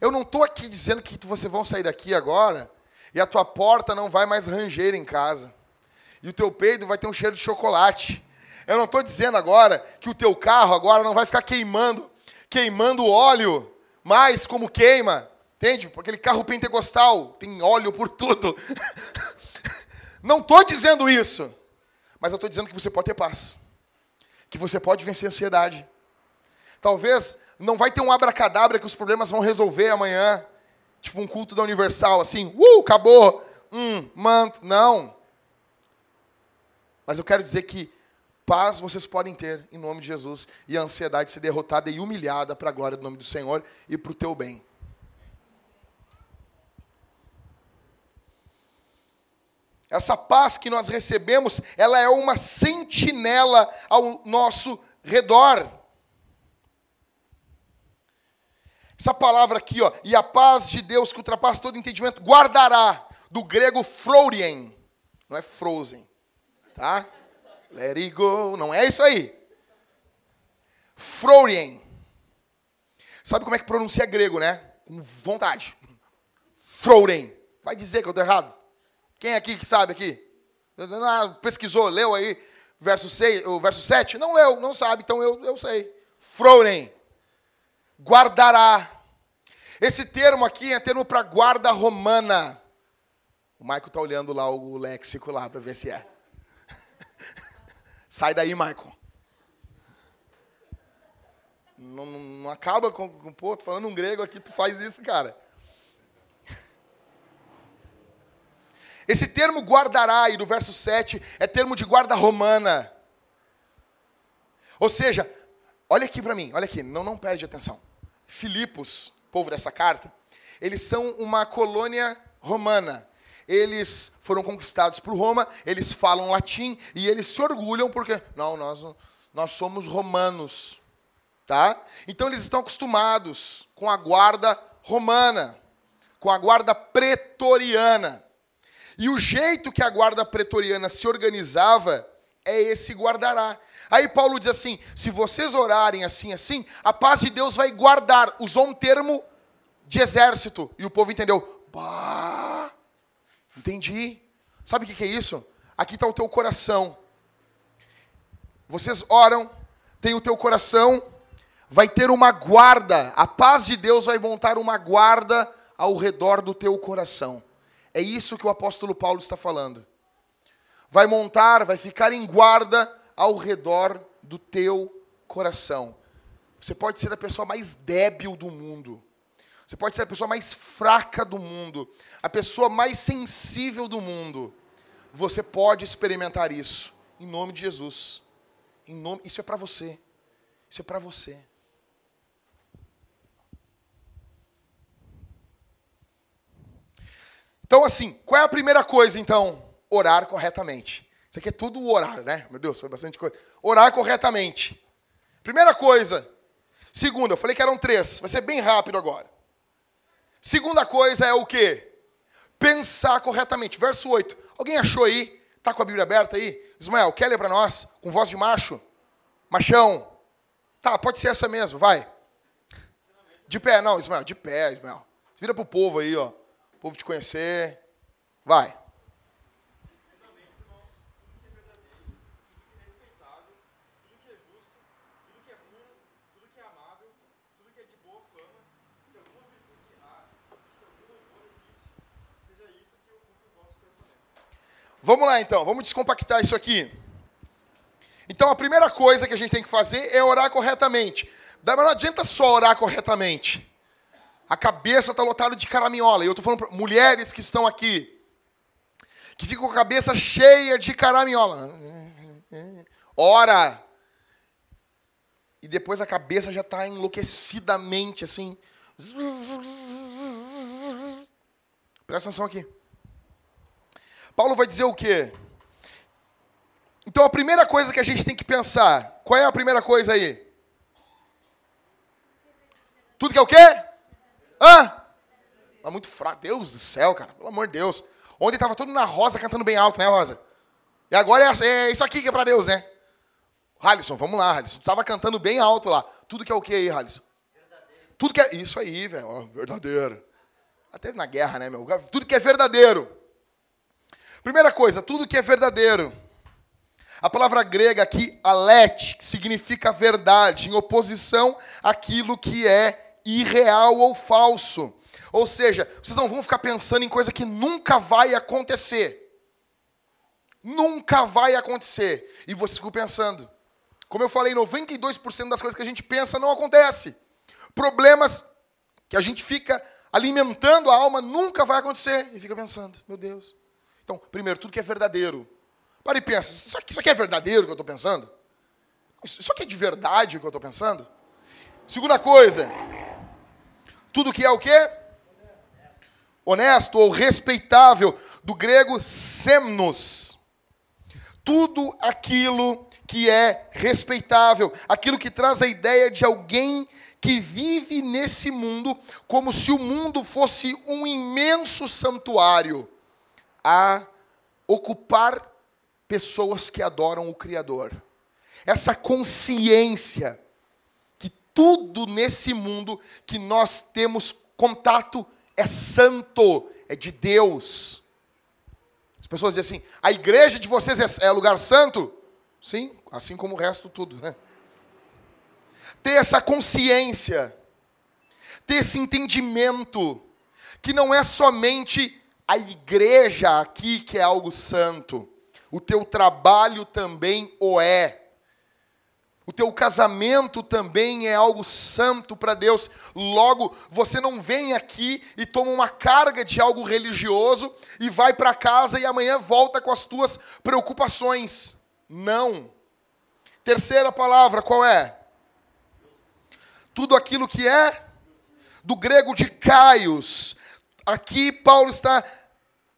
A: Eu não estou aqui dizendo que você vai sair daqui agora e a tua porta não vai mais ranger em casa. E o teu peido vai ter um cheiro de chocolate eu não estou dizendo agora que o teu carro agora não vai ficar queimando, queimando óleo mais como queima. Entende? Aquele carro pentecostal tem óleo por tudo. Não estou dizendo isso. Mas eu estou dizendo que você pode ter paz. Que você pode vencer a ansiedade. Talvez não vai ter um abracadabra que os problemas vão resolver amanhã. Tipo um culto da Universal, assim, uh, acabou. Hum, manto. Não. Mas eu quero dizer que Paz vocês podem ter em nome de Jesus e a ansiedade ser derrotada e humilhada para a glória do nome do Senhor e para o teu bem. Essa paz que nós recebemos, ela é uma sentinela ao nosso redor. Essa palavra aqui, ó, e a paz de Deus que ultrapassa todo entendimento, guardará, do grego frorien, não é frozen, tá? Let it go. Não é isso aí. Frorien. Sabe como é que pronuncia grego, né? Com vontade. Frorien. Vai dizer que eu estou errado? Quem aqui que sabe aqui? Pesquisou, leu aí verso, 6, o verso 7? Não leu, não sabe, então eu, eu sei. Frorem. Guardará. Esse termo aqui é termo para guarda romana. O Maico está olhando lá o léxico lá para ver se é. Sai daí, Michael. Não, não, não acaba com, com, pô, tô falando um grego aqui, tu faz isso, cara. Esse termo guardará, aí do verso 7, é termo de guarda romana. Ou seja, olha aqui para mim, olha aqui, não, não perde atenção. Filipos, povo dessa carta, eles são uma colônia romana eles foram conquistados por Roma, eles falam latim e eles se orgulham porque não, nós nós somos romanos, tá? Então eles estão acostumados com a guarda romana, com a guarda pretoriana. E o jeito que a guarda pretoriana se organizava é esse guardará. Aí Paulo diz assim: se vocês orarem assim, assim, a paz de Deus vai guardar. Usou um termo de exército. E o povo entendeu. Bah, entendi. Sabe o que é isso? Aqui está o teu coração. Vocês oram, tem o teu coração, vai ter uma guarda. A paz de Deus vai montar uma guarda ao redor do teu coração. É isso que o apóstolo Paulo está falando. Vai montar, vai ficar em guarda ao redor do teu coração. Você pode ser a pessoa mais débil do mundo. Você pode ser a pessoa mais fraca do mundo, a pessoa mais sensível do mundo. Você pode experimentar isso em nome de Jesus. Em nome, isso é para você. Isso é para você. Então, assim, qual é a primeira coisa, então? Orar corretamente. Isso aqui é tudo orar, né? Meu Deus, foi bastante coisa. Orar corretamente. Primeira coisa. Segunda, eu falei que eram três. Vai ser bem rápido agora. Segunda coisa é o quê? Pensar corretamente. Verso 8. Alguém achou aí? Tá com a Bíblia aberta aí? Ismael, quer ler para nós? Com voz de macho? Machão? Tá, pode ser essa mesmo, vai. De pé, não, Ismael, de pé, Ismael. Vira pro povo aí, ó. O povo te conhecer. Vai. Vamos lá então, vamos descompactar isso aqui. Então a primeira coisa que a gente tem que fazer é orar corretamente. Mas não adianta só orar corretamente. A cabeça está lotada de caraminhola. E eu estou falando para mulheres que estão aqui, que ficam com a cabeça cheia de caraminhola. Ora. E depois a cabeça já está enlouquecidamente assim. Presta atenção aqui. Paulo vai dizer o quê? Então a primeira coisa que a gente tem que pensar, qual é a primeira coisa aí? Tudo que é o quê? Hã? É muito fraco. Deus do céu, cara. Pelo amor de Deus. Ontem estava todo na Rosa cantando bem alto, né, Rosa? E agora é, é isso aqui que é para Deus, né? Halisson, vamos lá, Halisson. Estava cantando bem alto lá. Tudo que é o que aí, Halisson? Tudo que é. Isso aí, velho. Verdadeiro. Até na guerra, né, meu? Tudo que é verdadeiro. Primeira coisa, tudo que é verdadeiro. A palavra grega aqui, alet, que significa verdade, em oposição àquilo que é irreal ou falso. Ou seja, vocês não vão ficar pensando em coisa que nunca vai acontecer. Nunca vai acontecer. E vocês ficam pensando. Como eu falei, 92% das coisas que a gente pensa não acontece. Problemas que a gente fica alimentando a alma nunca vai acontecer. E fica pensando, meu Deus. Então, primeiro, tudo que é verdadeiro. Para e pensa, isso aqui, isso aqui é verdadeiro o que eu estou pensando? Isso aqui é de verdade o que eu estou pensando? Segunda coisa, tudo que é o quê? Honesto ou respeitável, do grego semnos. Tudo aquilo que é respeitável, aquilo que traz a ideia de alguém que vive nesse mundo como se o mundo fosse um imenso santuário a ocupar pessoas que adoram o Criador. Essa consciência que tudo nesse mundo que nós temos contato é santo, é de Deus. As pessoas dizem assim: a igreja de vocês é, é lugar santo? Sim, assim como o resto tudo. Né? Ter essa consciência, ter esse entendimento, que não é somente a igreja aqui que é algo santo. O teu trabalho também o é. O teu casamento também é algo santo para Deus. Logo, você não vem aqui e toma uma carga de algo religioso e vai para casa e amanhã volta com as tuas preocupações. Não. Terceira palavra, qual é? Tudo aquilo que é do grego de caios, Aqui Paulo está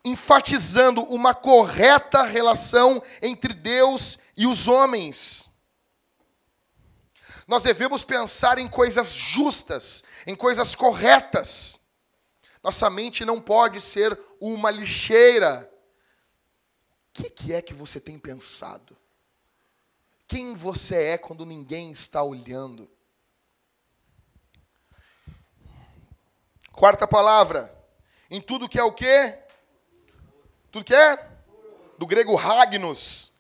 A: enfatizando uma correta relação entre Deus e os homens. Nós devemos pensar em coisas justas, em coisas corretas. Nossa mente não pode ser uma lixeira. O que, é que você tem pensado? Quem você é quando ninguém está olhando? Quarta palavra. Em tudo que é o quê? Tudo que é? Do grego Ragnos.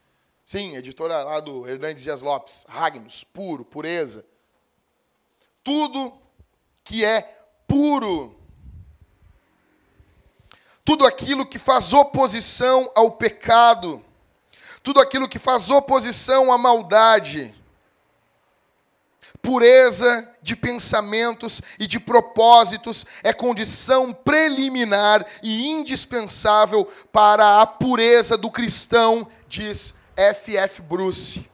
A: Sim, editora lá do Hernandes Dias Lopes. Ragnos, puro, pureza. Tudo que é puro. Tudo aquilo que faz oposição ao pecado. Tudo aquilo que faz oposição à maldade Pureza de pensamentos e de propósitos é condição preliminar e indispensável para a pureza do cristão, diz F.F. Bruce.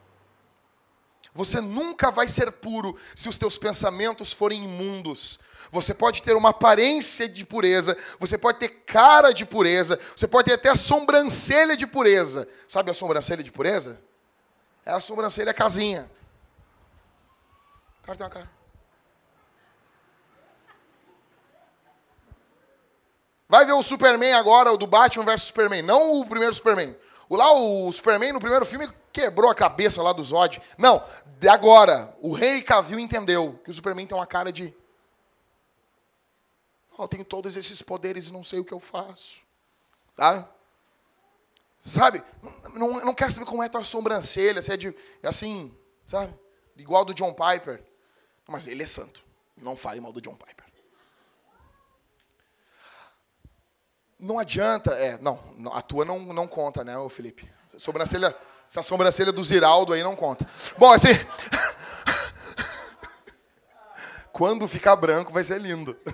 A: Você nunca vai ser puro se os teus pensamentos forem imundos. Você pode ter uma aparência de pureza, você pode ter cara de pureza, você pode ter até a sobrancelha de pureza. Sabe a sobrancelha de pureza? É a sobrancelha casinha. Cara tem uma cara. Vai ver o Superman agora, o do Batman versus Superman. Não o primeiro Superman. O lá, o Superman no primeiro filme quebrou a cabeça lá do Zod. Não, agora, o Henry Cavill entendeu que o Superman tem uma cara de... Oh, eu tenho todos esses poderes e não sei o que eu faço. Tá? Sabe? Não, não quero saber como é a tua sobrancelha, se é de... assim, sabe? Igual do John Piper. Mas ele é santo. Não fale mal do John Piper. Não adianta, é, não, a tua não, não conta, né, Felipe? Sobrancelha, essa sobrancelha do Ziraldo aí não conta. Bom, assim, quando ficar branco vai ser lindo.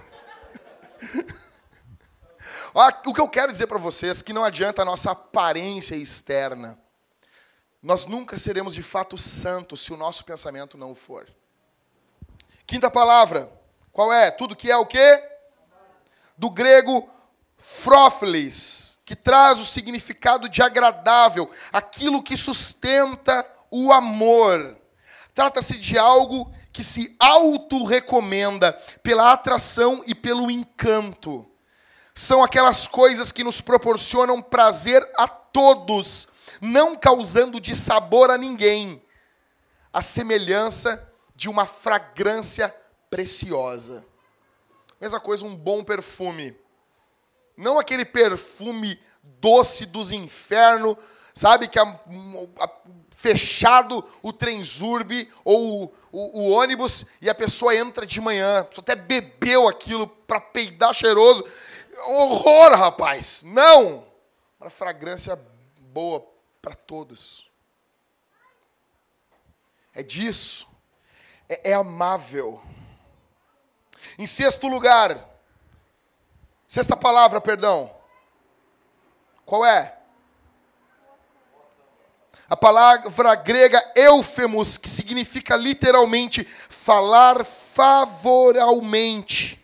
A: o que eu quero dizer para vocês é que não adianta a nossa aparência externa. Nós nunca seremos de fato santos se o nosso pensamento não for. Quinta palavra, qual é? Tudo que é o quê? Do grego frófilis, que traz o significado de agradável, aquilo que sustenta o amor. Trata-se de algo que se auto-recomenda pela atração e pelo encanto. São aquelas coisas que nos proporcionam prazer a todos, não causando dissabor a ninguém. A semelhança de uma fragrância preciosa. Mesma coisa, um bom perfume. Não aquele perfume doce dos infernos, sabe? Que a, fechado o trenzurbe ou o, o, o, ônibus e a pessoa entra de manhã. A pessoa até bebeu aquilo para peidar cheiroso. Horror, rapaz! Não! Uma fragrância boa para todos. É disso é, é amável. Em sexto lugar, sexta palavra, perdão. Qual é? A palavra grega eufemos, que significa literalmente falar favoravelmente.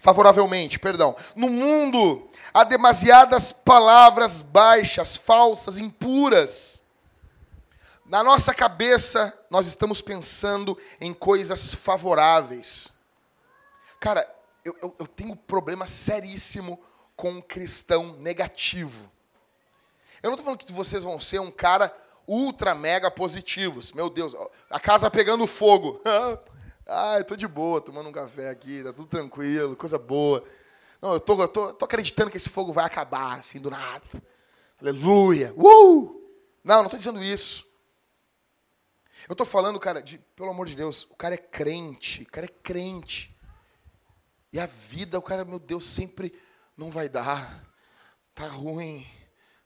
A: Favoravelmente, perdão. No mundo há demasiadas palavras baixas, falsas, impuras. Na nossa cabeça, nós estamos pensando em coisas favoráveis. Cara, eu, eu, eu tenho um problema seríssimo com um cristão negativo. Eu não estou falando que vocês vão ser um cara ultra mega positivos. Meu Deus, a casa pegando fogo. ah, eu de boa, tomando um café aqui, tá tudo tranquilo, coisa boa. Não, eu tô, eu tô, tô acreditando que esse fogo vai acabar, assim, do nada. Aleluia. Uh! Não, não estou dizendo isso. Eu estou falando, cara, de, pelo amor de Deus, o cara é crente, o cara é crente. E a vida, o cara, meu Deus, sempre não vai dar. Tá ruim,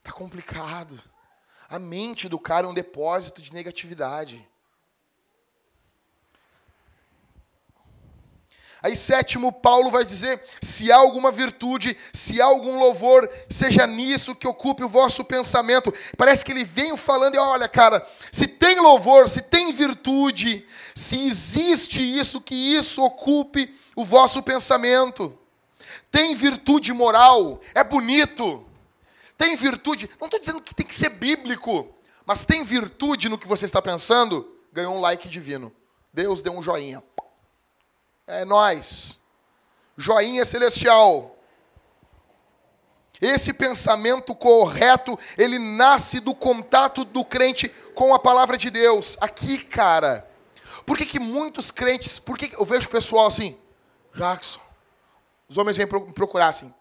A: tá complicado. A mente do cara é um depósito de negatividade. Aí, sétimo, Paulo vai dizer: se há alguma virtude, se há algum louvor, seja nisso que ocupe o vosso pensamento. Parece que ele vem falando, e olha, cara, se tem louvor, se tem virtude, se existe isso, que isso ocupe o vosso pensamento. Tem virtude moral, é bonito. Tem virtude, não estou dizendo que tem que ser bíblico, mas tem virtude no que você está pensando, ganhou um like divino. Deus deu um joinha. É nós. joinha celestial. Esse pensamento correto, ele nasce do contato do crente com a palavra de Deus. Aqui, cara. Por que, que muitos crentes, por que que eu vejo pessoal assim, Jackson, os homens vêm pro- procurar assim,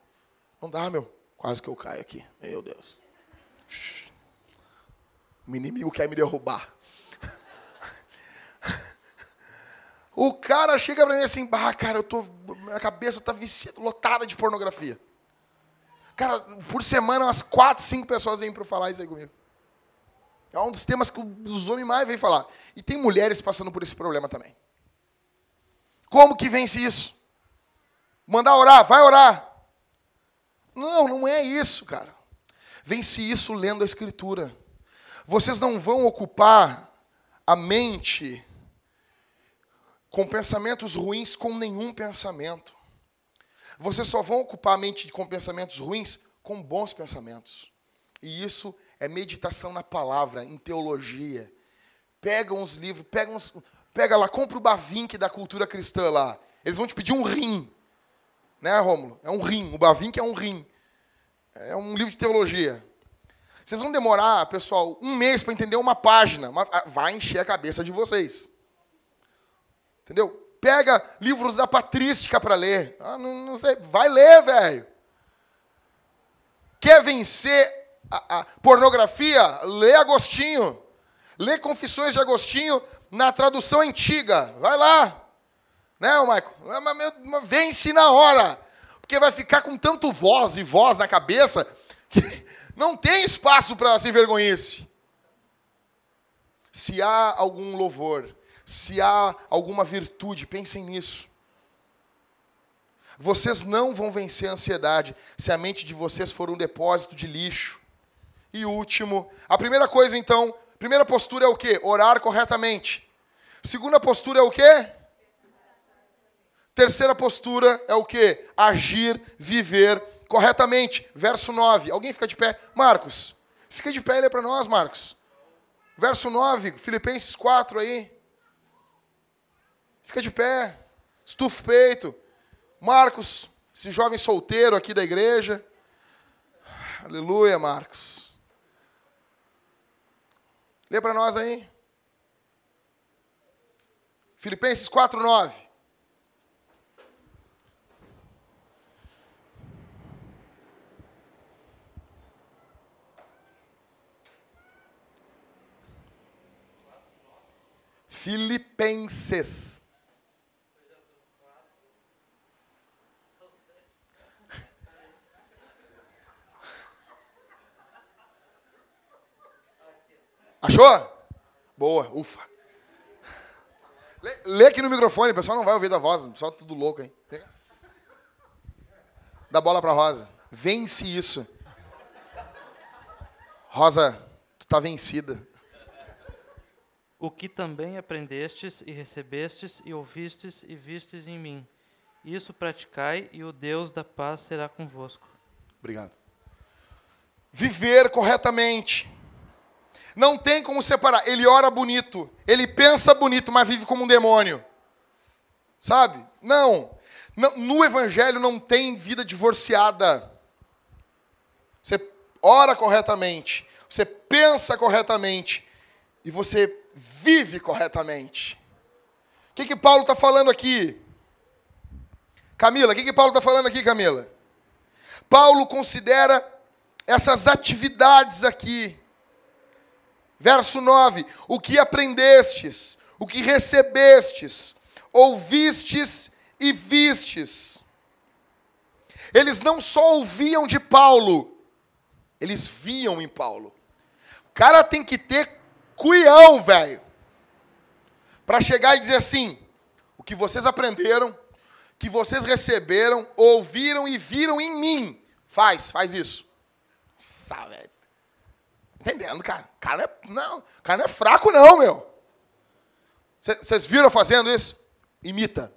A: não dá, meu, quase que eu caio aqui, meu Deus. O inimigo quer me derrubar. O cara chega pra mim assim, bah, cara, eu tô. Minha cabeça tá viciada, lotada de pornografia. Cara, por semana, umas quatro, cinco pessoas vêm pra falar isso aí comigo. É um dos temas que os homens mais vêm falar. E tem mulheres passando por esse problema também. Como que vence isso? Mandar orar, vai orar. Não, não é isso, cara. Vence isso lendo a Escritura. Vocês não vão ocupar a mente com pensamentos ruins com nenhum pensamento. Vocês só vão ocupar a mente com pensamentos ruins com bons pensamentos. E isso é meditação na palavra, em teologia. Pega uns livros, pega lá, compra o Bavinck da cultura cristã lá. Eles vão te pedir um rim. Né, Rômulo? É um rim. O Bavinck é um rim. É um livro de teologia. Vocês vão demorar, pessoal, um mês para entender uma página. mas Vai encher a cabeça de vocês. Entendeu? Pega livros da patrística para ler. Ah, não, não sei. Vai ler, velho. Quer vencer a, a pornografia? Lê Agostinho. Lê Confissões de Agostinho na tradução antiga. Vai lá. Né, Michael? Mas, vence na hora. Porque vai ficar com tanto voz e voz na cabeça que não tem espaço para se vergonhice. Se há algum louvor, se há alguma virtude, pensem nisso. Vocês não vão vencer a ansiedade se a mente de vocês for um depósito de lixo. E último, a primeira coisa então, primeira postura é o quê? Orar corretamente. Segunda postura é o quê? Terceira postura é o quê? Agir, viver corretamente. Verso 9. Alguém fica de pé? Marcos, fica de pé e lê para nós, Marcos. Verso 9, Filipenses 4 aí. Fica de pé, estufa o peito. Marcos, esse jovem solteiro aqui da igreja. Aleluia, Marcos. Lê para nós aí. Filipenses 4, 9. Filipenses. Achou? Boa, ufa. Lê, lê, aqui no microfone, o pessoal não vai ouvir da voz, o pessoal tá tudo louco, hein? Dá bola pra Rosa. Vence isso. Rosa, tu tá vencida.
D: O que também aprendestes e recebestes e ouvistes e vistes em mim. Isso praticai e o Deus da paz será convosco.
A: Obrigado. Viver corretamente. Não tem como separar. Ele ora bonito, ele pensa bonito, mas vive como um demônio. Sabe? Não. no evangelho não tem vida divorciada. Você ora corretamente, você pensa corretamente e você vive corretamente. O que, que Paulo está falando aqui? Camila, o que, que Paulo está falando aqui, Camila? Paulo considera essas atividades aqui. Verso 9: O que aprendestes, o que recebestes, ouvistes e vistes. Eles não só ouviam de Paulo, eles viam em Paulo. O cara tem que ter cuião, velho, para chegar e dizer assim: o que vocês aprenderam, que vocês receberam, ouviram e viram em mim, faz, faz isso. Nossa, velho. Entendendo, cara? O cara é, não, cara não é fraco, não, meu. Vocês viram fazendo isso? Imita.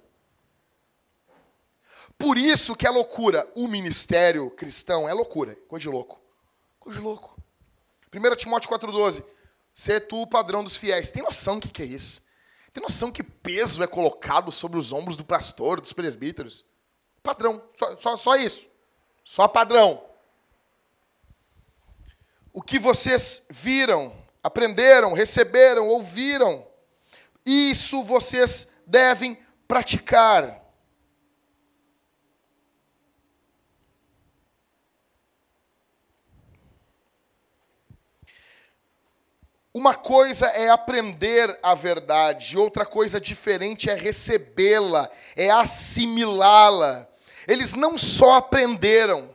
A: Por isso que é loucura. O ministério cristão é loucura. Coisa de louco. Coisa de louco. 1 Timóteo 4,12. Ser tu o padrão dos fiéis. Tem noção do que, que é isso? Tem noção que peso é colocado sobre os ombros do pastor, dos presbíteros? Padrão. Só, só, só isso. Só padrão. O que vocês viram, aprenderam, receberam, ouviram, isso vocês devem praticar. Uma coisa é aprender a verdade, outra coisa diferente é recebê-la, é assimilá-la. Eles não só aprenderam,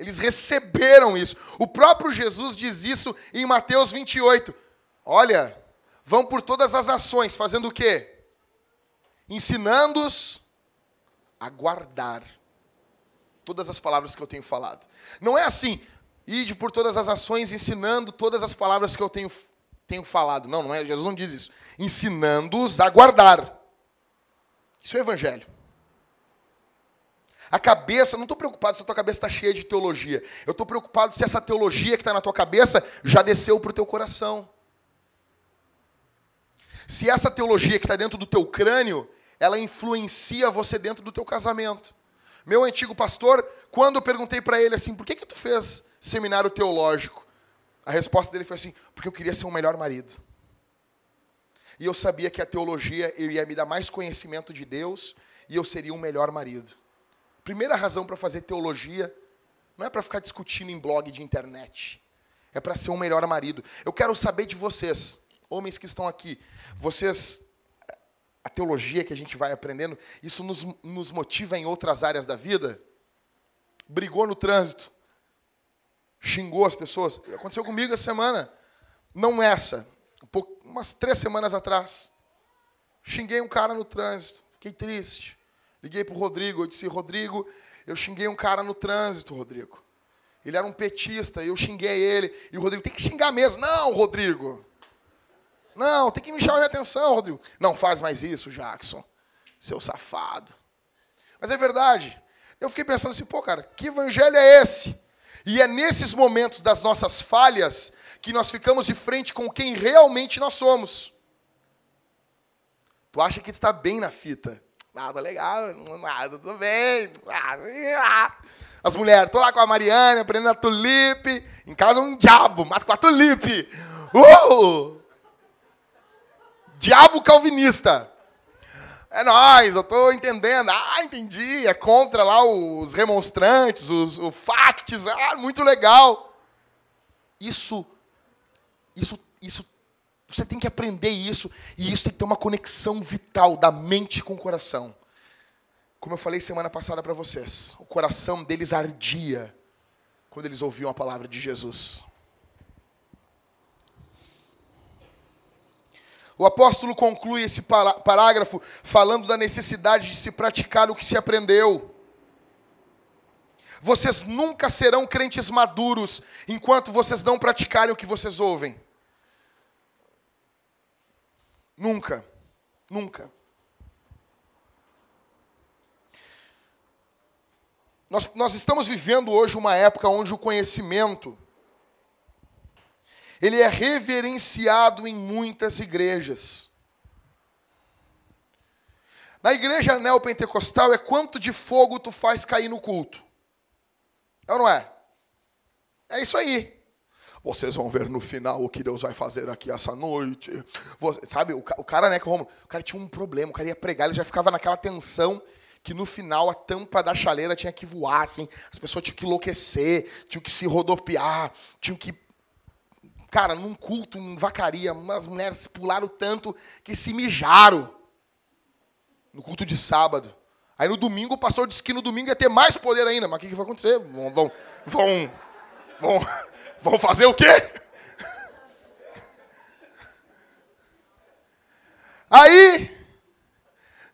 A: eles receberam isso. O próprio Jesus diz isso em Mateus 28. Olha, vão por todas as ações, fazendo o quê? Ensinando-os a guardar todas as palavras que eu tenho falado. Não é assim, ide por todas as ações, ensinando todas as palavras que eu tenho tenho falado. Não, não é. Jesus não diz isso. Ensinando-os a guardar. Isso é o evangelho. A cabeça, não estou preocupado se a tua cabeça está cheia de teologia. Eu estou preocupado se essa teologia que está na tua cabeça já desceu para o teu coração. Se essa teologia que está dentro do teu crânio, ela influencia você dentro do teu casamento. Meu antigo pastor, quando eu perguntei para ele assim, por que, que tu fez seminário teológico? A resposta dele foi assim: porque eu queria ser um melhor marido. E eu sabia que a teologia iria me dar mais conhecimento de Deus e eu seria um melhor marido. Primeira razão para fazer teologia não é para ficar discutindo em blog de internet. É para ser um melhor marido. Eu quero saber de vocês, homens que estão aqui. Vocês, a teologia que a gente vai aprendendo, isso nos, nos motiva em outras áreas da vida? Brigou no trânsito xingou as pessoas. Aconteceu comigo essa semana. Não essa. Um pouco, umas três semanas atrás. Xinguei um cara no trânsito. Fiquei triste. Liguei para o Rodrigo. Eu disse, Rodrigo, eu xinguei um cara no trânsito, Rodrigo. Ele era um petista, eu xinguei ele. E o Rodrigo, tem que xingar mesmo. Não, Rodrigo. Não, tem que me chamar minha atenção, Rodrigo. Não faz mais isso, Jackson. Seu safado. Mas é verdade. Eu fiquei pensando assim, pô, cara, que evangelho é esse? E é nesses momentos das nossas falhas que nós ficamos de frente com quem realmente nós somos. Tu acha que está bem na fita? Ah, tá legal, ah, tudo bem. Ah, As mulheres, tô lá com a Mariana, aprendendo a tulipe. Em casa um diabo, mato com a tulipe. Uh! Diabo calvinista. É nós, eu estou entendendo. Ah, entendi. É contra lá os remonstrantes, os, os facts. Ah, muito legal. Isso, isso, isso, você tem que aprender isso. E isso tem que ter uma conexão vital da mente com o coração. Como eu falei semana passada para vocês, o coração deles ardia quando eles ouviam a palavra de Jesus. O apóstolo conclui esse parágrafo falando da necessidade de se praticar o que se aprendeu. Vocês nunca serão crentes maduros enquanto vocês não praticarem o que vocês ouvem. Nunca. Nunca. Nós, nós estamos vivendo hoje uma época onde o conhecimento ele é reverenciado em muitas igrejas. Na igreja neopentecostal é quanto de fogo tu faz cair no culto. É ou não é? É isso aí. Vocês vão ver no final o que Deus vai fazer aqui essa noite. Você, sabe, o, o cara, né, que o cara tinha um problema, o cara ia pregar, ele já ficava naquela tensão que no final a tampa da chaleira tinha que voar, assim, as pessoas tinham que enlouquecer, tinham que se rodopiar, tinham que Cara, num culto, em vacaria, umas mulheres pularam tanto que se mijaram. No culto de sábado. Aí no domingo, o pastor disse que no domingo ia ter mais poder ainda. Mas o que, que vai acontecer? Vão, vão, vão, vão fazer o quê? Aí,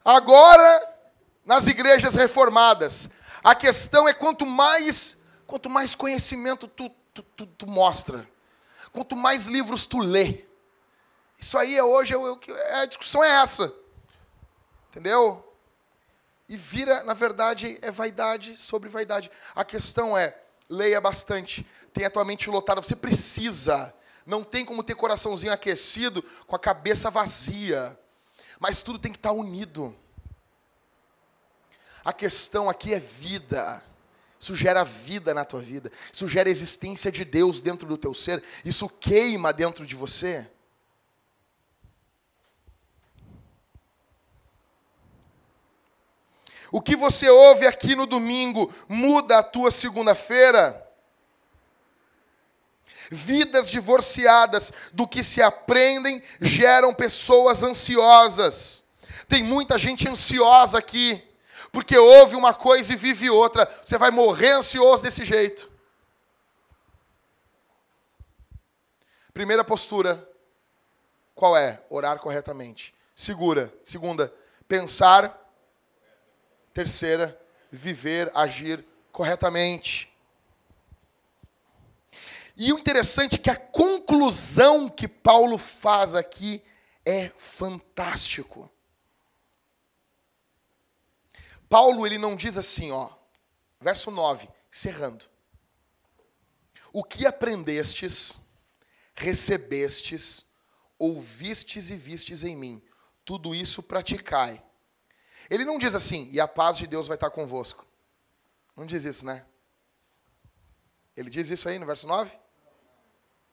A: agora, nas igrejas reformadas, a questão é quanto mais, quanto mais conhecimento tu, tu, tu, tu mostra, quanto mais livros tu lê. Isso aí é hoje, é, a discussão é essa. Entendeu? E vira, na verdade, é vaidade sobre vaidade. A questão é, leia bastante, tenha a tua mente lotada, você precisa. Não tem como ter coraçãozinho aquecido com a cabeça vazia. Mas tudo tem que estar unido. A questão aqui é vida. Isso gera vida na tua vida. Isso gera existência de Deus dentro do teu ser. Isso queima dentro de você. O que você ouve aqui no domingo muda a tua segunda-feira? Vidas divorciadas do que se aprendem geram pessoas ansiosas. Tem muita gente ansiosa aqui, porque ouve uma coisa e vive outra. Você vai morrer ansioso desse jeito. Primeira postura, qual é? Orar corretamente. Segura. Segunda, pensar. Terceira, viver, agir corretamente. E o interessante é que a conclusão que Paulo faz aqui é fantástico. Paulo ele não diz assim, ó, verso 9, encerrando. O que aprendestes, recebestes, ouvistes e vistes em mim, tudo isso praticai. Ele não diz assim, e a paz de Deus vai estar convosco. Não diz isso, né? Ele diz isso aí no verso 9?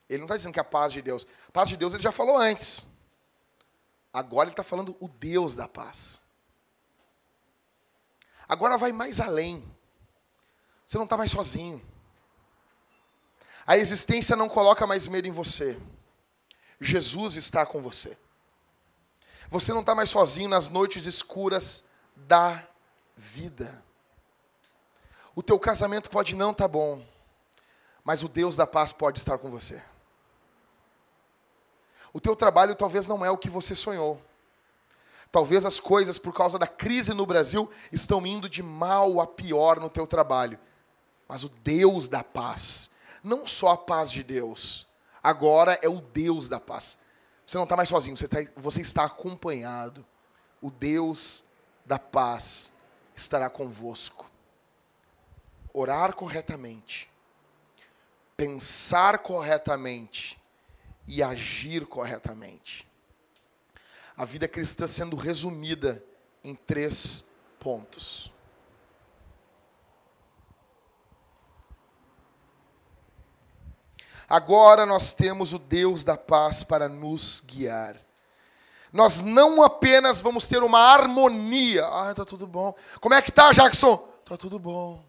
A: Ele não está dizendo que é a paz de Deus. A paz de Deus ele já falou antes. Agora ele está falando o Deus da paz. Agora vai mais além. Você não está mais sozinho. A existência não coloca mais medo em você. Jesus está com você. Você não está mais sozinho nas noites escuras da vida. O teu casamento pode não estar tá bom, mas o Deus da paz pode estar com você. O teu trabalho talvez não é o que você sonhou. Talvez as coisas, por causa da crise no Brasil, estão indo de mal a pior no teu trabalho. Mas o Deus da paz, não só a paz de Deus, agora é o Deus da paz. Você não está mais sozinho, você, tá, você está acompanhado. O Deus da paz estará convosco. Orar corretamente, pensar corretamente, e agir corretamente. A vida cristã sendo resumida em três pontos. Agora nós temos o Deus da paz para nos guiar. Nós não apenas vamos ter uma harmonia. Ah, tá tudo bom. Como é que tá, Jackson? Tá tudo bom.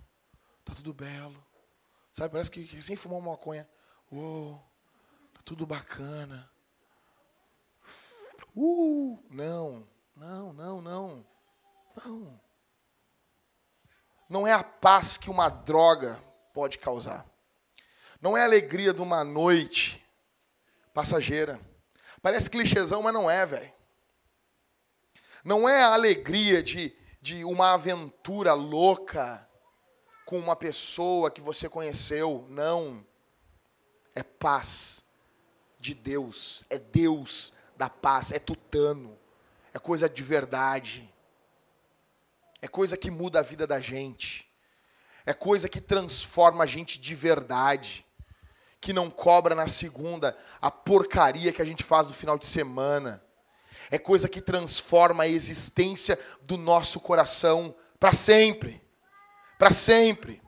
A: Tá tudo belo. Sabe, parece que recém fumou uma maconha. Uou tudo bacana. Uh, não, não, não, não. Não. Não é a paz que uma droga pode causar. Não é a alegria de uma noite passageira. Parece clichêzão, mas não é, velho. Não é a alegria de, de uma aventura louca com uma pessoa que você conheceu. Não. É paz de Deus, é Deus da paz, é tutano, é coisa de verdade, é coisa que muda a vida da gente, é coisa que transforma a gente de verdade, que não cobra na segunda a porcaria que a gente faz no final de semana, é coisa que transforma a existência do nosso coração para sempre, para sempre.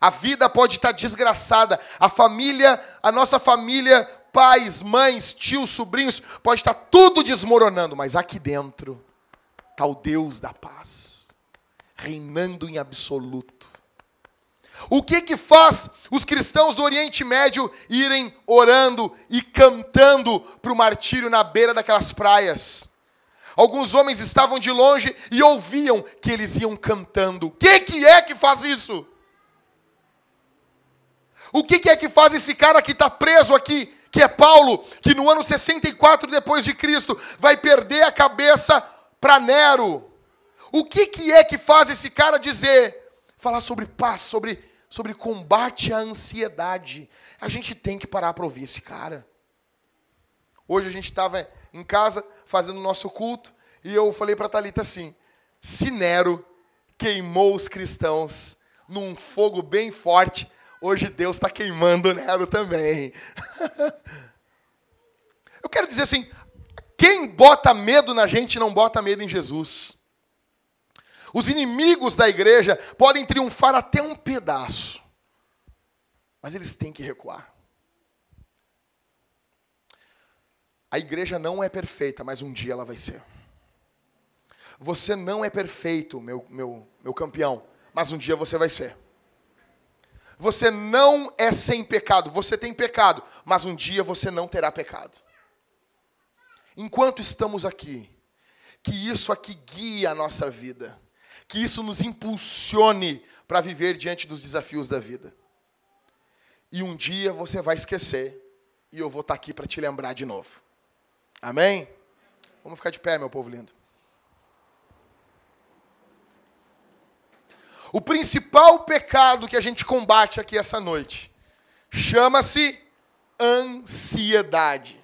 A: A vida pode estar desgraçada, a família, a nossa família pais, mães, tios, sobrinhos, pode estar tudo desmoronando, mas aqui dentro está o Deus da paz, reinando em absoluto. O que que faz os cristãos do Oriente Médio irem orando e cantando para o martírio na beira daquelas praias? Alguns homens estavam de longe e ouviam que eles iam cantando. O que, que é que faz isso? O que, que é que faz esse cara que está preso aqui que é Paulo, que no ano 64 depois de Cristo vai perder a cabeça para Nero. O que, que é que faz esse cara dizer, falar sobre paz, sobre, sobre combate à ansiedade? A gente tem que parar para ouvir esse cara. Hoje a gente estava em casa fazendo o nosso culto e eu falei para Talita assim: se Nero queimou os cristãos num fogo bem forte, Hoje Deus está queimando Nero também. Eu quero dizer assim: quem bota medo na gente não bota medo em Jesus. Os inimigos da igreja podem triunfar até um pedaço, mas eles têm que recuar. A igreja não é perfeita, mas um dia ela vai ser. Você não é perfeito, meu, meu, meu campeão, mas um dia você vai ser. Você não é sem pecado, você tem pecado, mas um dia você não terá pecado. Enquanto estamos aqui, que isso aqui guie a nossa vida, que isso nos impulsione para viver diante dos desafios da vida. E um dia você vai esquecer, e eu vou estar tá aqui para te lembrar de novo. Amém? Vamos ficar de pé, meu povo lindo. O principal pecado que a gente combate aqui essa noite chama-se ansiedade.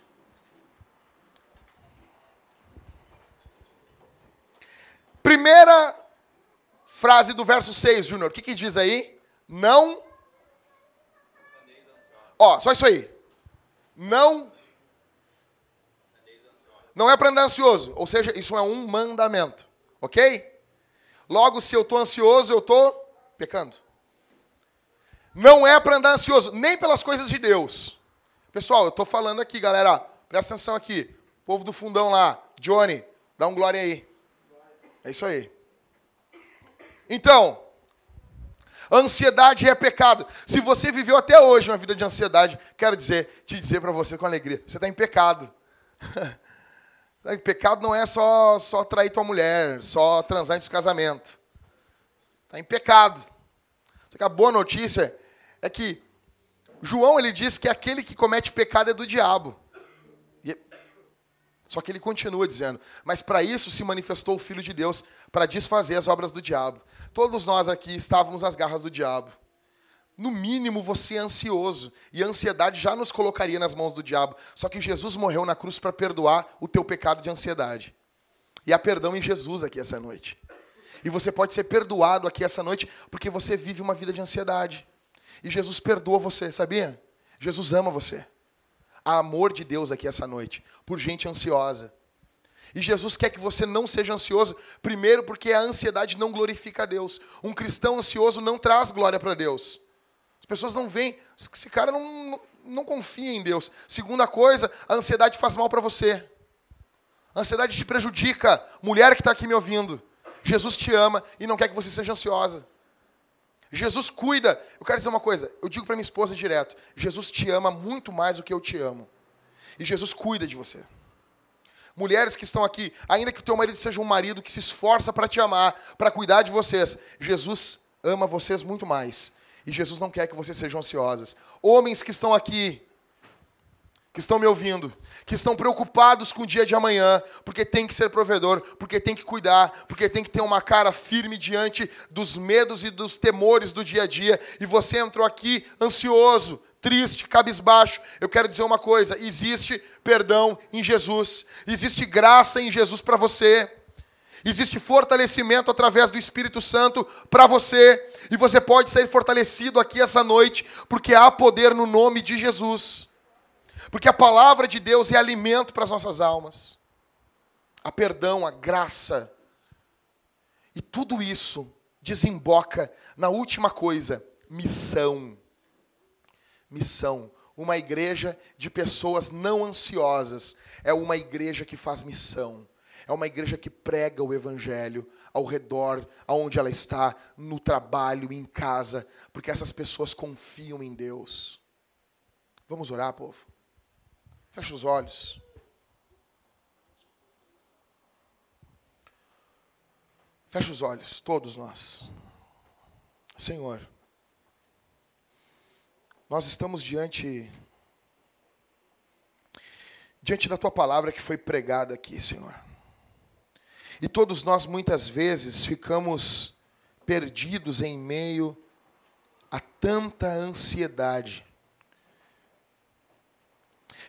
A: Primeira frase do verso 6, Júnior. O que, que diz aí? Não. Ó, só isso aí. Não. Não é para andar ansioso. Ou seja, isso é um mandamento. Ok? Logo, se eu estou ansioso, eu estou pecando. Não é para andar ansioso, nem pelas coisas de Deus. Pessoal, eu estou falando aqui, galera. Presta atenção aqui. Povo do fundão lá. Johnny, dá um glória aí. É isso aí. Então, ansiedade é pecado. Se você viveu até hoje uma vida de ansiedade, quero dizer, te dizer para você com alegria, você está em pecado. Pecado não é só, só trair tua mulher, só transar antes do casamento. Está em pecado. Só que a boa notícia é que João ele diz que aquele que comete pecado é do diabo. Só que ele continua dizendo, mas para isso se manifestou o Filho de Deus, para desfazer as obras do diabo. Todos nós aqui estávamos às garras do diabo. No mínimo você é ansioso. E a ansiedade já nos colocaria nas mãos do diabo. Só que Jesus morreu na cruz para perdoar o teu pecado de ansiedade. E há perdão em Jesus aqui essa noite. E você pode ser perdoado aqui essa noite porque você vive uma vida de ansiedade. E Jesus perdoa você, sabia? Jesus ama você. Há amor de Deus aqui essa noite, por gente ansiosa. E Jesus quer que você não seja ansioso, primeiro porque a ansiedade não glorifica a Deus. Um cristão ansioso não traz glória para Deus. As pessoas não veem, esse cara não, não, não confia em Deus. Segunda coisa, a ansiedade faz mal para você. A ansiedade te prejudica. Mulher que está aqui me ouvindo, Jesus te ama e não quer que você seja ansiosa. Jesus cuida. Eu quero dizer uma coisa, eu digo para minha esposa direto: Jesus te ama muito mais do que eu te amo. E Jesus cuida de você. Mulheres que estão aqui, ainda que o teu marido seja um marido que se esforça para te amar, para cuidar de vocês, Jesus ama vocês muito mais. E Jesus não quer que vocês sejam ansiosas. Homens que estão aqui, que estão me ouvindo, que estão preocupados com o dia de amanhã, porque tem que ser provedor, porque tem que cuidar, porque tem que ter uma cara firme diante dos medos e dos temores do dia a dia, e você entrou aqui ansioso, triste, cabisbaixo. Eu quero dizer uma coisa: existe perdão em Jesus, existe graça em Jesus para você. Existe fortalecimento através do Espírito Santo para você. E você pode ser fortalecido aqui essa noite, porque há poder no nome de Jesus. Porque a palavra de Deus é alimento para as nossas almas. A perdão, a graça. E tudo isso desemboca na última coisa: missão. Missão. Uma igreja de pessoas não ansiosas é uma igreja que faz missão. É uma igreja que prega o evangelho ao redor, aonde ela está, no trabalho, em casa, porque essas pessoas confiam em Deus. Vamos orar, povo? Fecha os olhos. Fecha os olhos, todos nós. Senhor, nós estamos diante diante da tua palavra que foi pregada aqui, Senhor. E todos nós muitas vezes ficamos perdidos em meio a tanta ansiedade.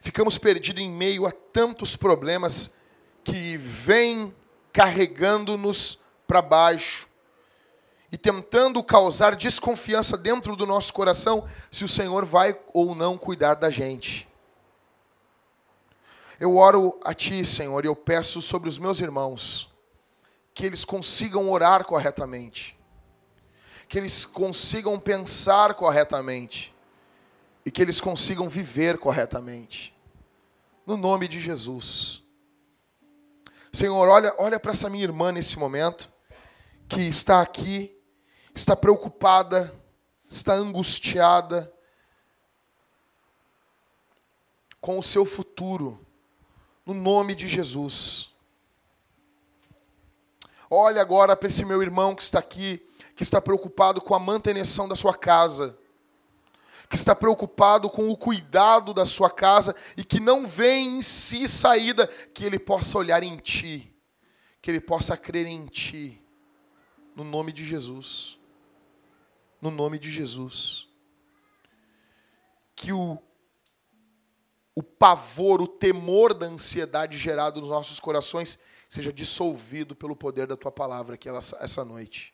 A: Ficamos perdidos em meio a tantos problemas que vêm carregando-nos para baixo e tentando causar desconfiança dentro do nosso coração se o Senhor vai ou não cuidar da gente. Eu oro a Ti, Senhor, e eu peço sobre os meus irmãos que eles consigam orar corretamente, que eles consigam pensar corretamente e que eles consigam viver corretamente. No nome de Jesus. Senhor, olha, olha para essa minha irmã nesse momento, que está aqui, está preocupada, está angustiada com o seu futuro, no nome de Jesus. Olha agora para esse meu irmão que está aqui, que está preocupado com a manutenção da sua casa, que está preocupado com o cuidado da sua casa e que não vê em si saída, que ele possa olhar em ti, que ele possa crer em ti, no nome de Jesus. No nome de Jesus. Que o, o pavor, o temor da ansiedade gerado nos nossos corações seja dissolvido pelo poder da tua palavra aqui essa noite.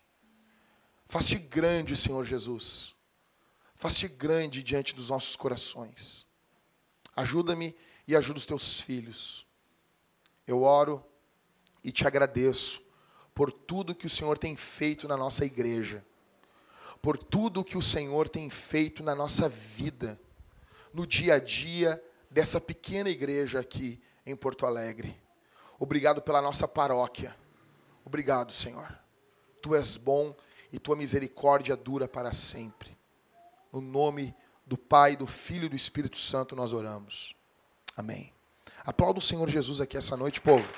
A: Faz-te grande, Senhor Jesus. Faz-te grande diante dos nossos corações. Ajuda-me e ajuda os teus filhos. Eu oro e te agradeço por tudo que o Senhor tem feito na nossa igreja, por tudo que o Senhor tem feito na nossa vida, no dia a dia dessa pequena igreja aqui em Porto Alegre. Obrigado pela nossa paróquia. Obrigado, Senhor. Tu és bom e tua misericórdia dura para sempre. No nome do Pai, do Filho e do Espírito Santo nós oramos. Amém. Aplauda o Senhor Jesus aqui essa noite, povo.